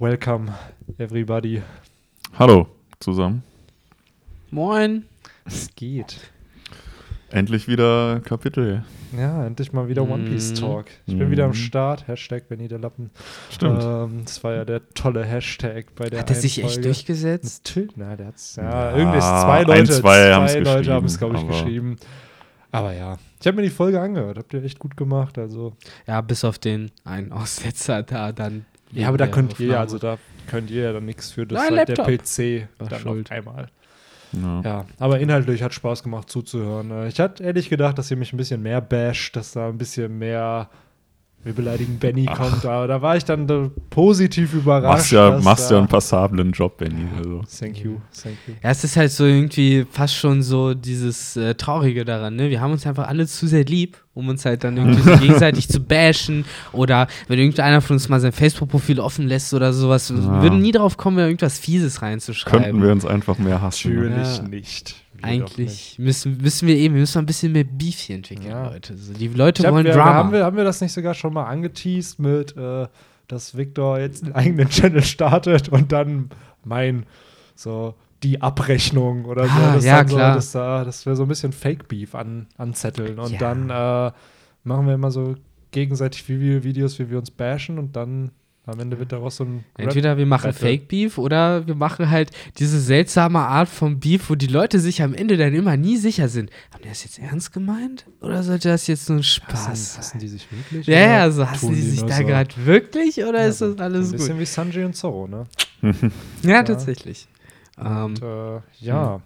Welcome, everybody. Hallo zusammen. Moin. Es geht. Endlich wieder Kapitel. Ja, endlich mal wieder One Piece Mhm. Talk. Ich bin wieder am Start. Hashtag Benny der Lappen. Stimmt. Ähm, das war ja der tolle Hashtag bei der Hat er sich echt durchgesetzt? Natürlich, na, der hat's, ja, Ja, irgendwie ist zwei ein, Leute, zwei haben's Leute haben es, geschrieben, glaube ich, aber- geschrieben. Aber ja, ich habe mir die Folge angehört. Habt ihr echt gut gemacht. Also, Ja, bis auf den einen Aussetzer da dann. Ja, aber da könnt ihr ja, also da könnt ihr ja dann nichts für. Das Nein, sagt der. PC War dann schuld. noch einmal. Ja. Ja, aber inhaltlich hat Spaß gemacht zuzuhören. Äh, Ich hatte ehrlich gedacht, dass ihr mich ein bisschen mehr basht, dass da ein bisschen mehr wir beleidigen Benny kommt. Aber da war ich dann äh, positiv überrascht. Machst ja, machst da- ja einen passablen Job, Benny. Also. Thank you, thank you. Ja, es ist halt so irgendwie fast schon so dieses äh, Traurige daran, ne? Wir haben uns einfach alle zu sehr lieb, um uns halt dann irgendwie so gegenseitig zu bashen. Oder wenn irgendeiner von uns mal sein Facebook-Profil offen lässt oder sowas, wir Ja. würden nie drauf kommen, irgendwas Fieses reinzuschreiben. Könnten wir uns einfach mehr hassen. Natürlich Ja. nicht. Eigentlich müssen, müssen wir eben, wir müssen ein bisschen mehr Beef hier entwickeln, Ja. Leute. So, die Leute hab, wollen wir, Drama. Haben wir, haben wir das nicht sogar schon mal angeteased mit, äh, dass Victor jetzt einen eigenen Channel startet und dann mein, so, die Abrechnung oder so. Ah, dass ja, dann so, klar. dass, da, dass wir so ein bisschen Fake-Beef an, anzetteln. Und Ja. dann äh, machen wir immer so gegenseitig Video- Videos, wie wir uns bashen und dann am Ende wird daraus so ein Rap- Entweder wir machen Battle. Fake Beef oder wir machen halt diese seltsame Art von Beef, wo die Leute sich am Ende dann immer nie sicher sind. Haben die das jetzt ernst gemeint? Oder sollte das jetzt nur ein Spaß Hassen, sein? hassen die sich wirklich? Ja, ja, also hassen die sich da so? gerade wirklich oder Ja, ist das alles Ein bisschen gut? wie Sanji und Zorro, ne? Ja, tatsächlich. Ähm, Und, äh, ja.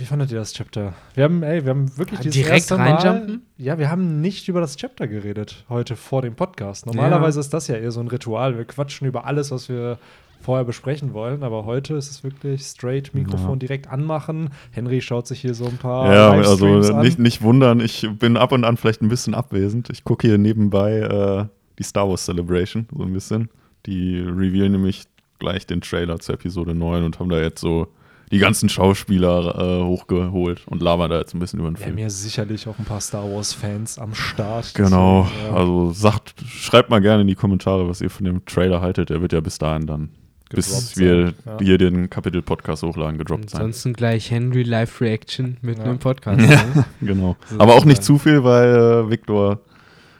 Wie fandet ihr das Chapter? Wir haben, ey, wir haben wirklich Ja, dieses direkt erste Mal, reinjumpen? Ja, wir haben nicht über das Chapter geredet heute vor dem Podcast. Normalerweise ist das ja eher so ein Ritual. Wir quatschen über alles, was wir vorher besprechen wollen, aber heute ist es wirklich straight Mikrofon Ja. direkt anmachen. Henry schaut sich hier so ein paar Ja, also nicht, nicht wundern, ich bin ab und an vielleicht ein bisschen abwesend. Ich gucke hier nebenbei äh, die Star Wars Celebration, so ein bisschen. Die revealen nämlich gleich den Trailer zur Episode 9 und haben da jetzt so die ganzen Schauspieler äh, hochgeholt und labern da jetzt ein bisschen über den Wir Film. haben ja sicherlich auch ein paar Star Wars Fans am Start. Genau, Deswegen, ja, also sagt, schreibt mal gerne in die Kommentare, was ihr von dem Trailer haltet. Der wird ja bis dahin dann, bis wir sein. Ja. hier den Kapitel-Podcast hochladen, gedroppt sein. ansonsten gleich Henry Live Reaction mit Ja. einem Podcast. ne? Genau. So Aber auch nicht zu viel, weil äh, Victor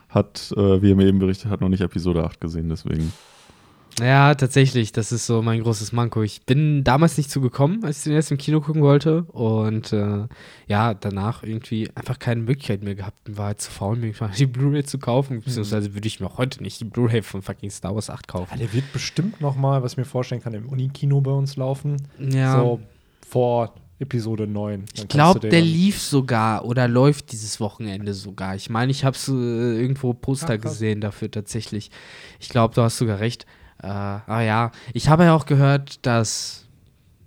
hat, äh, wie er mir eben berichtet hat, noch nicht Episode 8 gesehen, deswegen. Ja, tatsächlich, das ist so mein großes Manko. Ich bin damals nicht zugekommen, als ich den erst im Kino gucken wollte. Und äh, ja, danach irgendwie einfach keine Möglichkeit mehr gehabt. War halt zu faul, mir die Blu-ray zu kaufen. Beziehungsweise würde ich mir auch heute nicht die Blu-ray von fucking Star Wars 8 Ja, kaufen. der wird bestimmt noch mal, was ich mir vorstellen kann, im Unikino bei uns laufen. Ja. So vor Episode 9. Dann Ich glaube, der lief sogar oder läuft dieses Wochenende sogar. Ich meine, ich habe äh, irgendwo Poster Ach, gesehen dafür tatsächlich. Ich glaube, du hast sogar recht. Äh, aber ja, ich habe ja auch gehört, dass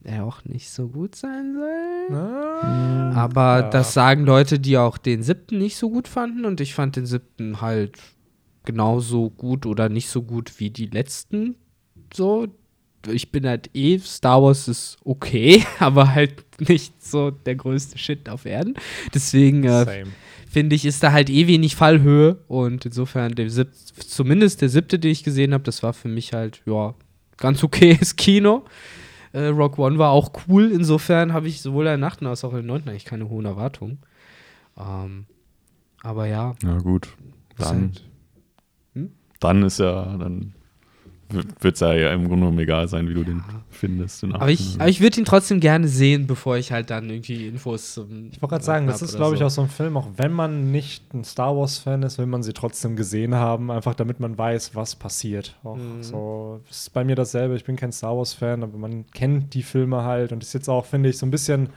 er auch nicht so gut sein soll. Ah, Aber Ja. das sagen Leute, die auch den siebten nicht so gut fanden und ich fand den siebten halt genauso gut oder nicht so gut wie die letzten. So, ich bin halt eh, Star Wars ist okay, aber halt nicht so der größte Shit auf Erden. Deswegen äh. Finde ich, ist da halt eh wenig Fallhöhe und insofern der sieb zumindest der siebte, den ich gesehen habe, das war für mich halt, ja, ganz okayes Kino. Äh, Rock One war auch cool, insofern habe ich sowohl in der 8. als auch in der 9. eigentlich keine hohen Erwartungen. Ähm, aber ja, Ja, gut. Dann, halt- Hm? dann ist ja, dann wird es ja, ja im Grunde genommen egal sein, wie du den findest. den aber ich, aber ich würde ihn trotzdem gerne sehen, bevor ich halt dann irgendwie Infos zum. Ich wollte gerade sagen, das ist, glaube ich, so. auch so ein Film, auch wenn man nicht ein Star Wars-Fan ist, will man sie trotzdem gesehen haben, einfach damit man weiß, was passiert. Auch Mhm. so ist bei mir dasselbe. Ich bin kein Star Wars-Fan, aber man kennt die Filme halt und ist jetzt auch, finde ich, so ein bisschen.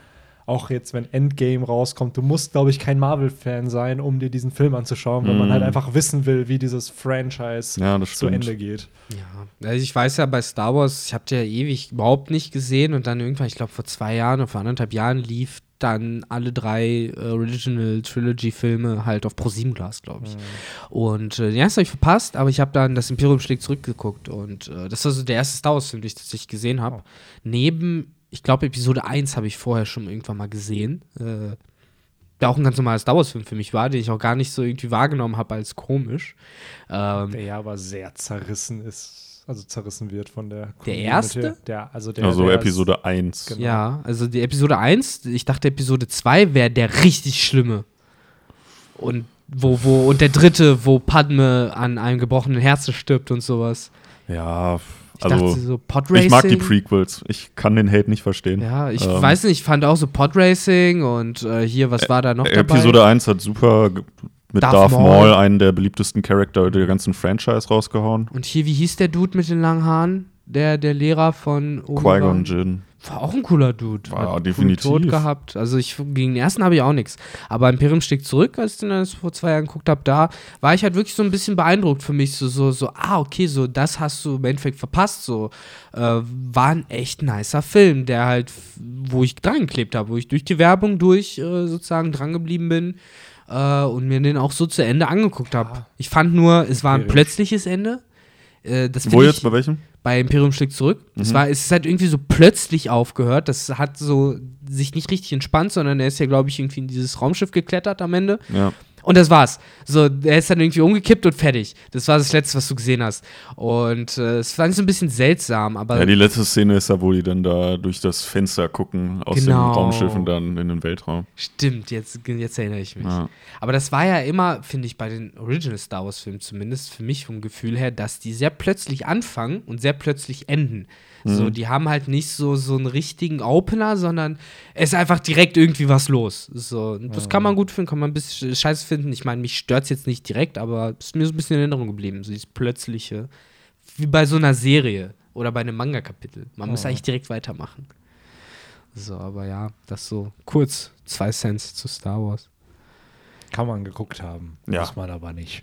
Auch jetzt, wenn Endgame rauskommt, du musst, glaube ich, kein Marvel-Fan sein, um dir diesen Film anzuschauen, weil man Mhm. halt einfach wissen will, wie dieses Franchise ja, das zu. Ende geht. Ja, also ich weiß ja bei Star Wars, ich habe den ja ewig überhaupt nicht gesehen und dann irgendwann, ich glaube vor zwei Jahren oder vor anderthalb Jahren lief dann alle drei äh, Original Trilogy Filme halt auf Pro7 Glas, glaube ich. Und äh, den ersten habe ich verpasst, aber ich habe dann das Imperium schlägt zurückgeguckt und äh, das war so der erste Star Wars Film, den ich tatsächlich gesehen habe. Oh. Neben, ich glaube Episode 1 habe ich vorher schon irgendwann mal gesehen. Äh, der auch ein ganz normaler Star Wars-Film für mich war, den ich auch gar nicht so irgendwie wahrgenommen habe als komisch. Ähm, Der ja aber sehr zerrissen ist, also zerrissen wird von der Community. erste? Der, also der, Also der Episode 1. Genau. Ja, also die Episode 1, ich dachte Episode 2 wäre der richtig schlimme. Und wo, wo, und der dritte, wo Padme an einem gebrochenen Herzen stirbt und sowas. Ja, Ich also dachte so Podracing. ich mag die Prequels. Ich kann den Hate nicht verstehen. Ja, ich Ähm, weiß nicht, ich fand auch so Podracing und äh, hier, was war da noch dabei? Episode 1 hat super mit Darth Darth, Maul. Maul. einen der beliebtesten Charakter der ganzen Franchise rausgehauen. Und hier, wie hieß der Dude mit den langen Haaren? Der, der Lehrer von Qui-Gon Jinn. War auch ein cooler Dude. War Hat definitiv. Tod gehabt. Also ich gegen den ersten habe ich auch nichts. Aber Imperium schlägt zurück, als ich den das vor zwei Jahren geguckt habe, da war ich halt wirklich so ein bisschen beeindruckt für mich. So, so, so, ah, okay, so, das hast du im Endeffekt verpasst. So, äh, war ein echt nicer Film, der halt, wo ich dran geklebt habe, wo ich durch die Werbung durch äh, sozusagen dran geblieben bin. Äh, und mir den auch so zu Ende angeguckt habe. Ich fand nur, es war ein plötzliches Ende. Äh, das Wo jetzt? ich, Bei welchem? Bei Imperium schlägt zurück. Es Mhm. war, es halt irgendwie so plötzlich aufgehört. Das hat so sich nicht richtig entspannt, sondern er ist ja, glaube ich, irgendwie in dieses Raumschiff geklettert am Ende. Ja. Und das war's. So, er ist dann irgendwie umgekippt und fertig. Das war das Letzte, was du gesehen hast. Und äh, es fand ich so ein bisschen seltsam, aber ja, die letzte Szene ist ja, wo die dann da durch das Fenster gucken aus Genau. dem Raumschiff und dann in den Weltraum. stimmt, jetzt, jetzt erinnere ich mich. Ja. Aber das war ja immer, finde ich, bei den Original Star Wars-Filmen zumindest, für mich vom Gefühl her, dass die sehr plötzlich anfangen und sehr plötzlich enden. So, die haben halt nicht so, so einen richtigen Opener, sondern es ist einfach direkt irgendwie was los. So, das kann man gut finden, kann man ein bisschen scheiße finden. Ich meine, mich stört es jetzt nicht direkt, aber es ist mir so ein bisschen in Erinnerung geblieben. So dieses plötzliche, wie bei so einer Serie oder bei einem Manga-Kapitel. Man muss eigentlich direkt weitermachen. So, aber ja, das so kurz zwei Cents zu Star Wars. Kann man geguckt haben. Ja. Muss man aber nicht.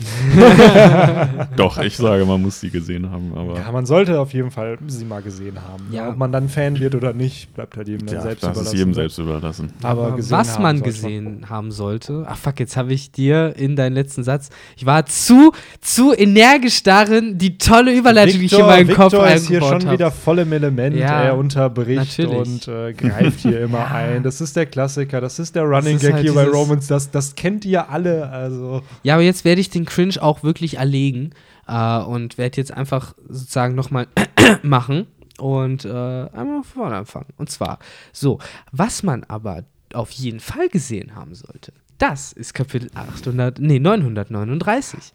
Doch, ich sage, man muss sie gesehen haben, aber Ja, man sollte auf jeden Fall sie mal gesehen haben. Ja. Ob man dann Fan wird oder nicht, bleibt halt jedem dann ja, selbst das überlassen. ist jedem ne? selbst überlassen. Aber was haben man gesehen haben sollte, ach fuck, jetzt habe ich dir in deinen letzten Satz, ich war zu, zu energisch darin, die tolle Überleitung, die ich in meinen Kopf Victor ist hier eingebaut schon habe. wieder voll im Element. Ja, er unterbricht natürlich. und äh, greift hier immer ein. Das ist der Klassiker, das ist der Running ist Gag halt hier bei Romans. Das, das kennt ihr alle. Also Ja, aber jetzt werde ich den Cringe auch wirklich erlegen äh, und werde jetzt einfach sozusagen nochmal machen und äh, einmal von vorne anfangen. Und zwar, so, was man aber auf jeden Fall gesehen haben sollte, das ist Kapitel 800, nee, 939,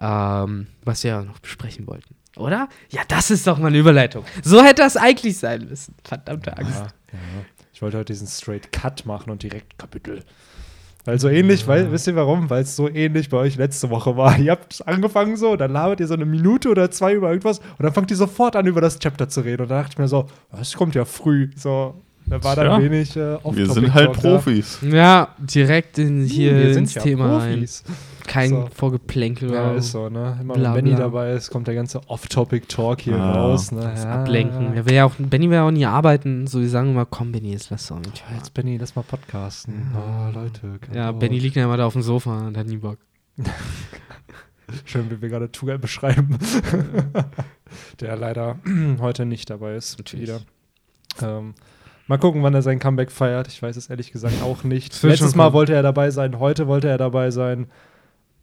ähm, was wir ja noch besprechen wollten. Oder? Ja, das ist doch mal eine Überleitung. So hätte das eigentlich sein müssen. Verdammte Angst. Ja, ja. Ich wollte heute diesen Straight Cut machen und direkt Kapitel. Weil so ähnlich, weil, wisst ihr warum? Weil es so ähnlich bei euch letzte Woche war. Ihr habt angefangen so, dann labert ihr so eine Minute oder zwei über irgendwas und dann fangt ihr sofort an, über das Chapter zu reden. Und da dachte ich mir so, das kommt ja früh. So, da war dann wenig äh, off Wir sind halt Profis. Ja, direkt in hier wir sind ins ja Thema Profis. rein. Kein So. Vorgeplänkel Ja, ist so, ne? Immer Bla, wenn Benny dabei ist, kommt der ganze Off-Topic-Talk hier Ah, raus. Ne? das Ja. Ablenken. Er will ja auch, Benny will ja auch nie arbeiten. So, die sagen immer, komm, Benny, jetzt lass doch nicht. Ja, jetzt Benny, lass mal podcasten. Oh, Leute. Ja, Bock. Benny liegt ja immer da auf dem Sofa und hat nie Bock. Schön, wie wir gerade Tugal beschreiben. der leider heute nicht dabei ist. Natürlich. Wieder. Ähm, mal gucken, wann er sein Comeback feiert. Ich weiß es ehrlich gesagt auch nicht. Letztes Mal wollte er dabei sein, heute wollte er dabei sein.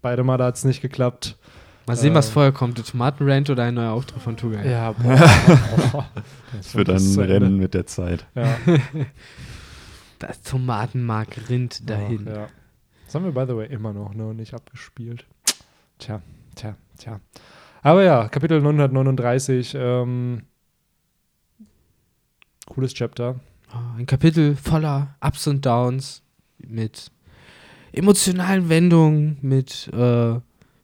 Beide Male hat es nicht geklappt. Mal sehen, was Ähm. vorher kommt. Der Tomatenrant oder ein neuer Auftritt von Tugay. Ja, boah. Es wird ein Rennen mit der Zeit. Ja. Das Tomatenmark rinnt dahin. Ach, ja. Das haben wir, by the way, immer noch ne, nicht abgespielt. Tja, tja, tja. Aber ja, Kapitel 939. Ähm, cooles Chapter. Oh, Ein Kapitel voller Ups und Downs mit emotionalen Wendungen, mit äh,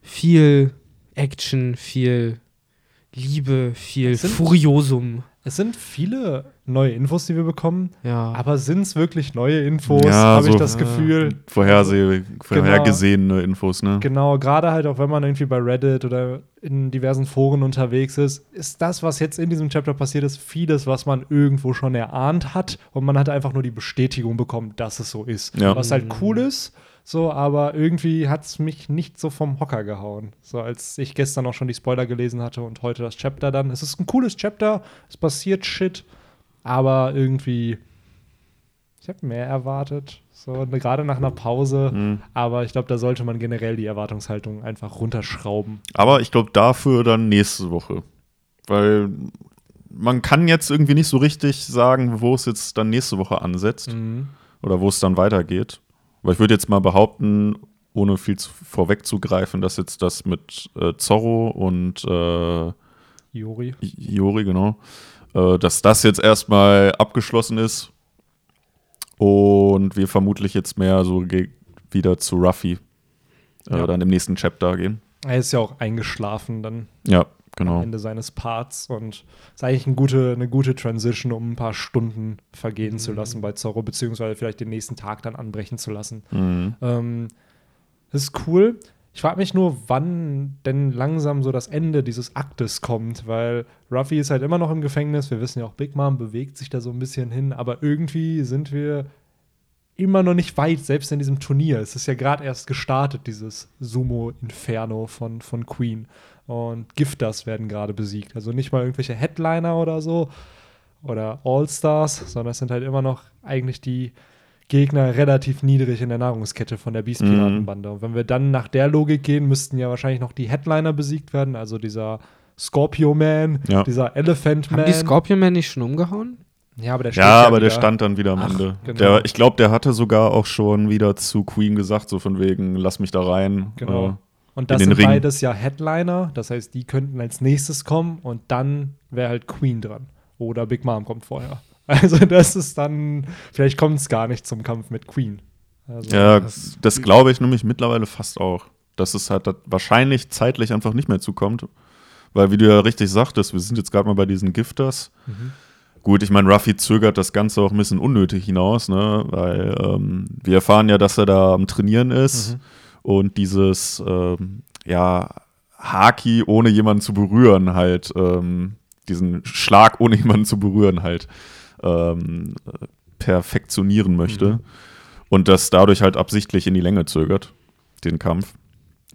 viel Action, viel Liebe, viel Es sind- Furiosum. Es sind viele neue Infos, die wir bekommen, Ja. aber sind es wirklich neue Infos? Ja, Habe ich so- das Ja. Gefühl. Vorherseh vorhergesehene Infos, ne? Genau, gerade halt auch wenn man irgendwie bei Reddit oder in diversen Foren unterwegs ist, ist das, was jetzt in diesem Chapter passiert ist, vieles, was man irgendwo schon erahnt hat und man hat einfach nur die Bestätigung bekommen, dass es so ist. Ja. Was halt cool ist, so, aber irgendwie hat es mich nicht so vom Hocker gehauen. So, als ich gestern auch schon die Spoiler gelesen hatte und heute das Chapter dann. Es ist ein cooles Chapter, es passiert Shit, aber irgendwie Ich habe mehr erwartet, so ne, gerade nach einer Pause. Mhm. Aber ich glaube, da sollte man generell die Erwartungshaltung einfach runterschrauben. Aber ich glaube, dafür dann nächste Woche. Weil man kann jetzt irgendwie nicht so richtig sagen, wo es jetzt dann nächste Woche ansetzt Mhm. oder wo es dann weitergeht. Weil ich würde jetzt mal behaupten, ohne viel zu, vorwegzugreifen, dass jetzt das mit äh, Zorro und äh, Jori. Jori, genau, äh, dass das jetzt erstmal abgeschlossen ist und wir vermutlich jetzt mehr so wieder zu Ruffy äh, Ja. dann im nächsten Chapter gehen. Er ist ja auch eingeschlafen dann Ja, genau. am Ende seines Parts und ist eigentlich eine gute, eine gute Transition, um ein paar Stunden vergehen zu lassen bei Zorro, beziehungsweise vielleicht den nächsten Tag dann anbrechen zu lassen. Mhm. Ähm, das ist cool. Ich frage mich nur, wann denn langsam so das Ende dieses Aktes kommt, weil Ruffy ist halt immer noch im Gefängnis. Wir wissen ja auch, Big Mom bewegt sich da so ein bisschen hin, aber irgendwie sind wir immer noch nicht weit, selbst in diesem Turnier. Es ist ja gerade erst gestartet, dieses Sumo-Inferno von, von Queen. Und Gifters werden gerade besiegt. Also nicht mal irgendwelche Headliner oder so oder All-Stars, sondern es sind halt immer noch eigentlich die Gegner relativ niedrig in der Nahrungskette von der Beast-Piratenbande. Und wenn wir dann nach der Logik gehen, müssten ja wahrscheinlich noch die Headliner besiegt werden, also dieser Scorpio Man, Ja. dieser Elephant Man. Haben die Scorpion Man nicht schon umgehauen? Ja, aber der steht Ja, aber der stand dann wieder am Ach, Ende. genau. Der, ich glaube, der hatte sogar auch schon wieder zu Queen gesagt, so von wegen, lass mich da rein. Genau. Und das in sind Ring. beides ja Headliner, das heißt, die könnten als nächstes kommen und dann wäre halt Queen dran. Oder Big Mom kommt vorher. Also das ist dann, vielleicht kommt es gar nicht zum Kampf mit Queen. Also, ja, das- das, glaube ich nämlich mittlerweile fast auch. Dass es halt wahrscheinlich zeitlich einfach nicht mehr zukommt. Weil, wie du ja richtig sagtest, wir sind jetzt gerade mal bei diesen Gifters. Mhm. Gut, ich meine, Ruffy zögert das Ganze auch ein bisschen unnötig hinaus, ne? Weil ähm, wir erfahren ja, dass er da am Trainieren ist Mhm. Und dieses, ähm, ja, Haki ohne jemanden zu berühren halt, ähm, diesen Schlag ohne jemanden zu berühren halt ähm, äh, perfektionieren möchte. Mhm. Und das dadurch halt absichtlich in die Länge zögert, den Kampf.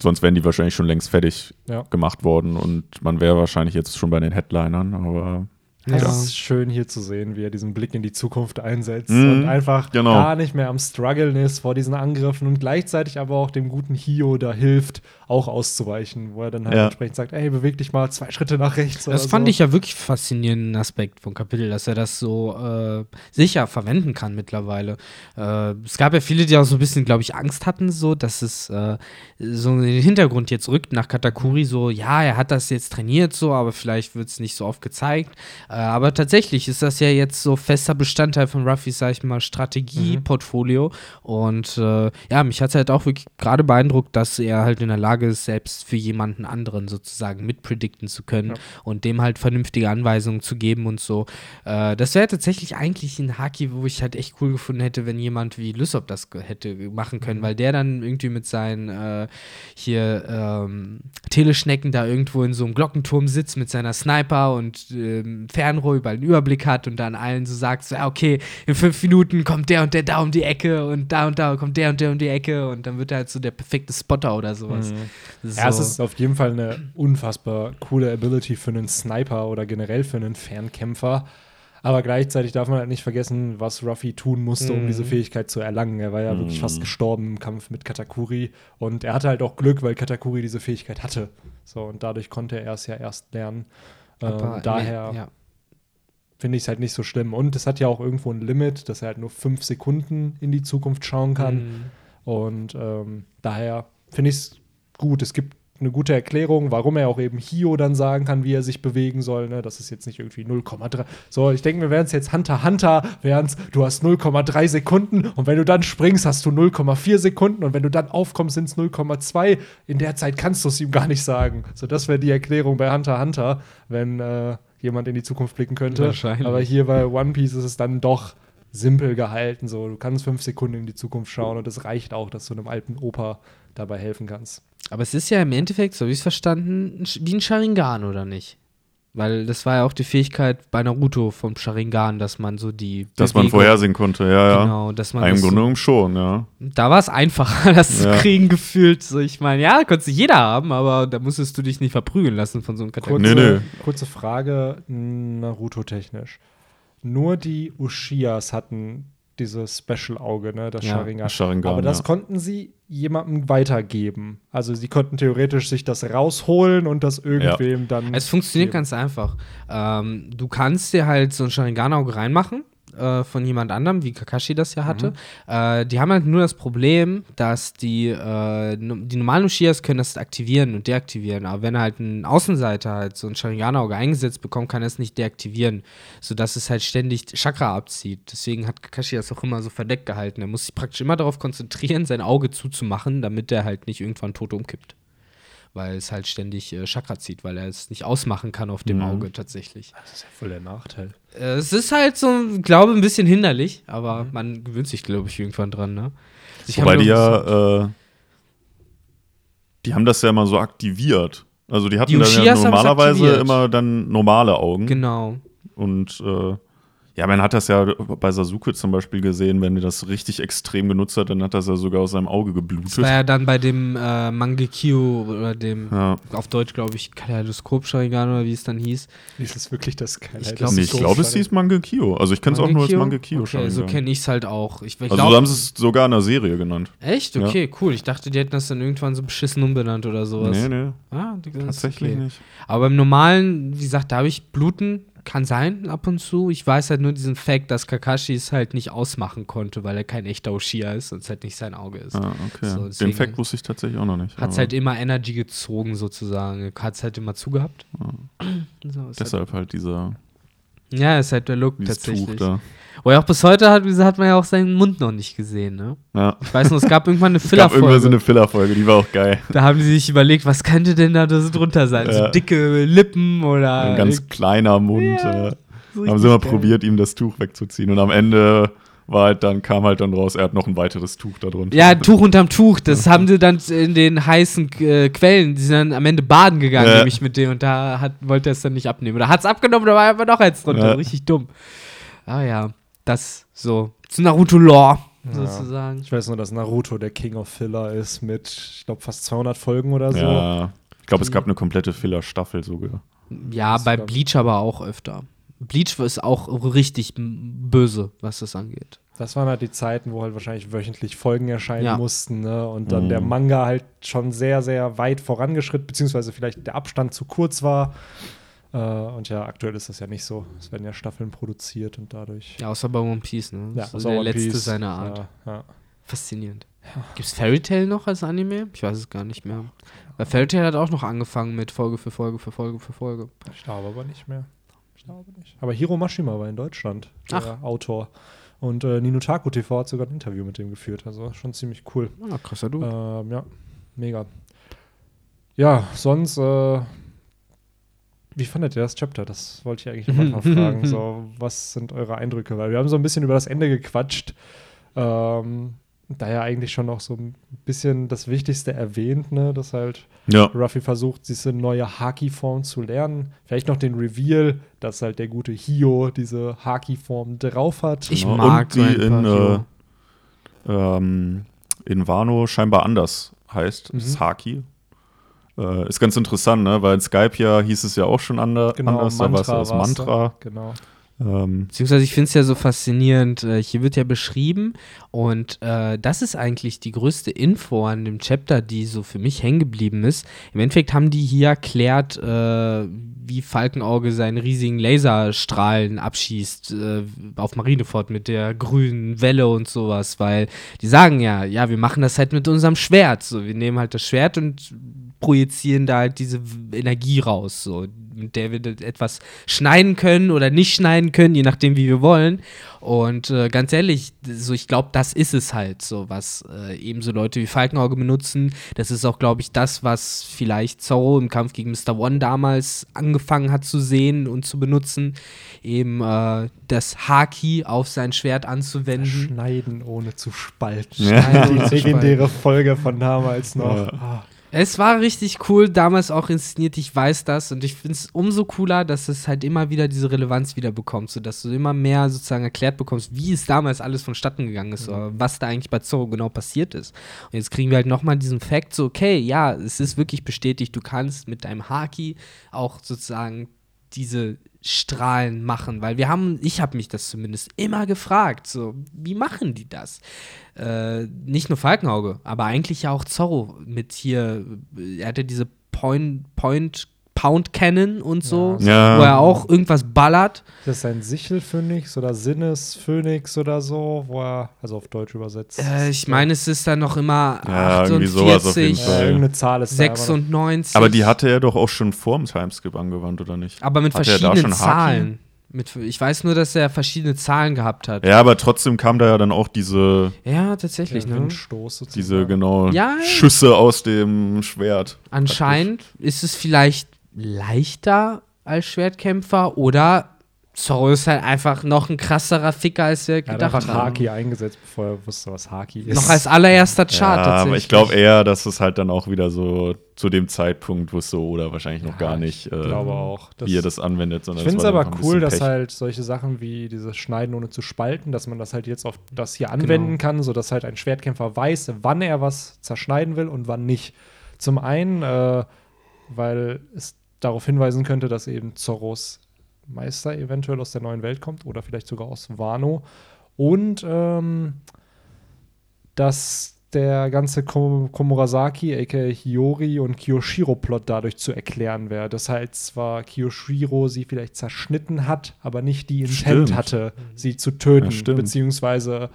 Sonst wären die wahrscheinlich schon längst fertig Ja. gemacht worden und man wäre wahrscheinlich jetzt schon bei den Headlinern, aber Es Ja. ist schön hier zu sehen, wie er diesen Blick in die Zukunft einsetzt Mhm, und einfach genau. gar nicht mehr am Struggeln ist vor diesen Angriffen und gleichzeitig aber auch dem guten Hio da hilft, auch auszuweichen, wo er dann halt Ja. entsprechend sagt, ey, beweg dich mal zwei Schritte nach rechts. Das oder fand so. ich ja wirklich faszinierenden Aspekt vom Kapitel, dass er das so äh, sicher verwenden kann mittlerweile. Äh, es gab ja viele, die auch so ein bisschen, glaube ich, Angst hatten, so, dass es äh, so in den Hintergrund jetzt rückt nach Katakuri, so, ja, er hat das jetzt trainiert, so, aber vielleicht wird es nicht so oft gezeigt. Äh, aber tatsächlich ist das ja jetzt so fester Bestandteil von Ruffys, sag ich mal, Strategie-Portfolio. Und äh, ja, mich hat es halt auch wirklich gerade beeindruckt, dass er halt in der Lage ist, selbst für jemanden anderen sozusagen mitpredikten zu können Ja. und dem halt vernünftige Anweisungen zu geben und so. Äh, das wäre tatsächlich eigentlich ein Haki, wo ich halt echt cool gefunden hätte, wenn jemand wie Lysop das hätte machen können, weil der dann irgendwie mit seinen äh, hier ähm, Teleschnecken da irgendwo in so einem Glockenturm sitzt mit seiner Sniper und ähm, Fernrohr überall einen Überblick hat und dann allen so sagt, so, ja, okay, in fünf Minuten kommt der und der da um die Ecke und da und da kommt der und der um die Ecke und dann wird er halt so der perfekte Spotter oder sowas. Mhm. So. Ja, es ist auf jeden Fall eine unfassbar coole Ability für einen Sniper oder generell für einen Fernkämpfer. Aber gleichzeitig darf man halt nicht vergessen, was Ruffy tun musste, um Mhm. diese Fähigkeit zu erlangen. Er war ja wirklich Mhm. fast gestorben im Kampf mit Katakuri. Und er hatte halt auch Glück, weil Katakuri diese Fähigkeit hatte. So, und dadurch konnte er es ja erst lernen. Aber ähm, daher ja. finde ich es halt nicht so schlimm. Und es hat ja auch irgendwo ein Limit, dass er halt nur fünf Sekunden in die Zukunft schauen kann. Mhm. Und ähm, daher finde ich es gut. Es gibt eine gute Erklärung, warum er auch eben Hio dann sagen kann, wie er sich bewegen soll. Ne? Das ist jetzt nicht irgendwie 0,3. So, ich denke, wir wären es jetzt Hunter Hunter, wären du hast 0,3 Sekunden und wenn du dann springst, hast du 0,4 Sekunden und wenn du dann aufkommst, sind es 0,2. In der Zeit kannst du es ihm gar nicht sagen. So, das wäre die Erklärung bei Hunter Hunter, wenn äh, jemand in die Zukunft blicken könnte. Wahrscheinlich. Aber hier bei One Piece ist es dann doch simpel gehalten. So, du kannst fünf Sekunden in die Zukunft schauen und es reicht auch, dass du einem alten Opa dabei helfen kannst. Aber es ist ja im Endeffekt, so wie ich es verstanden, wie ein Sharingan, oder nicht? Weil das war ja auch die Fähigkeit bei Naruto vom Sharingan, dass man so die. dass man Bewegung- vorhersehen konnte, ja, ja. Genau, dass man. Im das Grunde so, genommen schon, ja. da war es einfacher, das Ja. zu kriegen gefühlt. So, ich meine, ja, konntest jeder haben, aber da musstest du dich nicht verprügeln lassen von so einem Katakuri. Kurze, Nee, nee. kurze Frage, Naruto-technisch. Nur die Ushias hatten dieses Special-Auge, ne, das Ja, Sharingan. Sharingan, Aber das ja. konnten sie jemandem weitergeben. Also sie konnten theoretisch sich das rausholen und das irgendwem dann. Es funktioniert geben. ganz einfach. Ähm, du kannst dir halt so ein Sharingan-Auge reinmachen äh, von jemand anderem, wie Kakashi das ja hatte. Äh, die haben halt nur das Problem, dass die, äh, die normalen Ushias können das aktivieren und deaktivieren. Aber wenn halt ein Außenseiter halt so ein Sharingan-Auge eingesetzt bekommt, kann er es nicht deaktivieren, sodass es halt ständig Chakra abzieht. Deswegen hat Kakashi das auch immer so verdeckt gehalten. Er muss sich praktisch immer darauf konzentrieren, sein Auge zuzumachen, damit er halt nicht irgendwann tot umkippt weil es halt ständig äh, Chakra zieht, weil er es nicht ausmachen kann auf dem Mhm. Auge tatsächlich. Das ist ja voll der Nachteil. Äh, es ist halt so, glaube ein bisschen hinderlich, aber Mhm. man gewöhnt sich, glaube ich, irgendwann dran, ne? Ich Wobei die ja, äh, die haben das ja immer so aktiviert. Also die hatten Die dann ja normalerweise immer dann normale Augen. Genau. Und äh, ja, man hat das ja bei Sasuke zum Beispiel gesehen, wenn er das richtig extrem genutzt hat, dann hat das ja sogar aus seinem Auge Das geblutet. war ja dann bei dem äh, Mangekyo oder dem, Ja. auf Deutsch, glaube ich, Kaleidoskop-Sharingan oder wie es dann hieß. Ist es wirklich das Ich glaub, Nee, ich glaube, es hieß Mangekyo. Also ich kenne es auch nur als Mangekyo. Okay, so kenne ich es halt auch. Ich, ich also glaub- so haben sie es sogar in der Serie genannt. Echt? Ja. Okay, cool. Ich dachte, die hätten das dann irgendwann so beschissen umbenannt oder sowas. Nee, nee, Ah, das tatsächlich okay. nicht. Aber im normalen, wie gesagt, da habe ich Bluten, kann sein ab und zu. Ich weiß halt nur diesen Fact, dass Kakashi es halt nicht ausmachen konnte, weil er kein echter Uchiha ist und es halt nicht sein Auge ist. Ah, okay. So, Den Fact wusste ich tatsächlich auch noch nicht. Hat es halt immer Energy gezogen sozusagen. Hat es halt immer zugehabt. So, ist halt, Deshalb halt dieser, ja, ist halt der Look dieses Tuch tatsächlich. da. Wo er auch bis heute hat, hat man ja auch seinen Mund noch nicht gesehen, ne? Ja. Ich weiß noch, es gab irgendwann eine Es gab irgendwann Filler-Folge. so eine Filler-Folge, die war auch geil. da haben sie sich überlegt, was könnte denn da so drunter sein? So Ja. dicke Lippen oder. Ein ganz kleiner Mund. Ja, äh, so haben sie mal probiert, ihm das Tuch wegzuziehen. Und am Ende war halt dann, kam halt dann raus, er hat noch ein weiteres Tuch da drunter. Ja, ein Tuch unterm Tuch. Das haben sie dann in den heißen äh, Quellen. Die sind dann am Ende baden gegangen, Ja. nämlich mit dem. Und da hat, wollte er es dann nicht abnehmen. Oder hat es abgenommen, da war aber noch eins drunter. Ja. Richtig dumm. Ah ja, das so. Zu Naruto-Lore, Ja. sozusagen. Ich weiß nur, dass Naruto der King of Filler ist mit, ich glaube, fast 200 Folgen oder so. Ja. Ich glaube, es gab eine komplette Filler-Staffel sogar. Ja, Das bei Bleach aber auch öfter. Bleach ist auch richtig böse, was das angeht. Das waren halt die Zeiten, wo halt wahrscheinlich wöchentlich Folgen erscheinen Ja. mussten, ne? Und dann Mhm. der Manga halt schon sehr, sehr weit vorangeschritten, beziehungsweise vielleicht der Abstand zu kurz war. Äh, und ja, aktuell ist das ja nicht so. Es werden ja Staffeln produziert und dadurch. Ja, außer bei One Piece, ne? Ja, so der One letzte Piece. seiner Art. Ja, ja. Faszinierend. Gibt's Fairy Tail noch als Anime? Ich weiß es gar nicht mehr. Weil Fairy Tail hat auch noch angefangen mit Folge für Folge für Folge für Folge. Ich glaube aber nicht mehr. Ich glaube nicht. Aber Hiro Mashima war in Deutschland, der Autor. Und äh, Ninutaku TV hat sogar ein Interview mit dem geführt. Also schon ziemlich cool. Ah, krasser Dude. Ähm, ja, mega. Ja, sonst, äh, wie fandet ihr das Chapter? Das wollte ich eigentlich Anfang fragen. So, was sind eure Eindrücke? Weil wir haben so ein bisschen über das Ende gequatscht. Ähm, da ja eigentlich schon noch so ein bisschen das Wichtigste erwähnt, ne? dass halt Ja. Ruffy versucht, diese neue Haki-Form zu lernen. Vielleicht noch den Reveal, dass halt der gute Hio diese Haki-Form drauf hat. Ich Genau. mag Und die in, äh, ähm, in Wano scheinbar anders heißt. Mhm. Saki. Äh, ist ganz interessant, ne? Weil in Skype ja hieß es ja auch schon ander, anders, da war es ja das Mantra. da. Genau. Ähm, Beziehungsweise ich finde es ja so faszinierend, äh, hier wird ja beschrieben und äh, das ist eigentlich die größte Info an dem Chapter, die so für mich hängen geblieben ist. Im Endeffekt haben die hier erklärt, äh, wie Falkenauge seinen riesigen Laserstrahlen abschießt äh, auf Marineford mit der grünen Welle und sowas, weil die sagen ja, ja, wir machen das halt mit unserem Schwert. So, wir nehmen halt das Schwert und projizieren da halt diese Energie raus, so, mit der wir etwas schneiden können oder nicht schneiden können, je nachdem, wie wir wollen. Und äh, ganz ehrlich, so ich glaube, das ist es halt, so was äh, eben so Leute wie Falkenauge benutzen. Das ist auch, glaube ich, das, was vielleicht Zorro im Kampf gegen Mr. One damals angefangen hat zu sehen und zu benutzen, eben äh, das Haki auf sein Schwert anzuwenden. Schneiden ohne zu spalten. Ja. Schneiden Die ohne zu legendäre Folge von damals noch. Ja. Es war richtig cool, damals auch inszeniert, ich weiß das und ich finde es umso cooler, dass es halt immer wieder diese Relevanz wieder bekommt, sodass du immer mehr sozusagen erklärt bekommst, wie es damals alles vonstatten gegangen ist oder was da eigentlich bei Zorro genau passiert ist. Und jetzt kriegen wir halt nochmal diesen Fakt, so okay, ja, es ist wirklich bestätigt, du kannst mit deinem Haki auch sozusagen diese Strahlen machen, weil wir haben, ich habe mich das zumindest immer gefragt, so, wie machen die das? Äh, nicht nur Falkenauge, aber eigentlich ja auch Zorro mit hier, er hatte diese Point, Point Pound Cannon und so, Ja. wo er auch irgendwas ballert. Das ist ein Sichelphönix oder Sinnesphönix oder so, wo er, also auf Deutsch übersetzt. Äh, ich meine, es ist dann noch immer Ja, irgendwie 48, sowas auf jeden äh, Fall. irgendeine Zahl ist da immer noch- 96. Aber die hatte er doch auch schon vor dem Timeskip angewandt, oder nicht? aber mit Hatte er verschiedenen? Zahlen. Mit, ich weiß nur, dass er verschiedene Zahlen gehabt hat. Ja, aber trotzdem kam da ja dann auch diese, Ja, tatsächlich, ne? Windstoß sozusagen. diese genau Ja. Schüsse aus dem Schwert. Anscheinend ist es vielleicht leichter als Schwertkämpfer oder Zorro ist halt einfach noch ein krasserer Ficker, als wir Er hat gedacht einfach haben. Haki eingesetzt, bevor er wusste, was Haki ist. Noch als allererster Chart Ja, tatsächlich. aber ich glaube eher, dass es halt dann auch wieder so zu dem Zeitpunkt wusste oder wahrscheinlich noch Ja, gar nicht, Ich äh, glaube auch. wie er das anwendet. Sondern Ich finde es aber cool, dass halt solche Sachen wie dieses Schneiden ohne zu spalten, dass man das halt jetzt auf das hier Genau. anwenden kann, sodass halt ein Schwertkämpfer weiß, wann er was zerschneiden will und wann nicht. Zum einen, äh, weil es darauf hinweisen könnte, dass eben Zorros Meister eventuell aus der neuen Welt kommt oder vielleicht sogar aus Wano. Und ähm, dass der ganze Ko- Komurasaki, aka Hiyori und Kiyoshiro-Plot dadurch zu erklären wäre. Das halt zwar Kiyoshiro sie vielleicht zerschnitten hat, aber nicht die Intent Stimmt. hatte, sie zu töten, Ja, beziehungsweise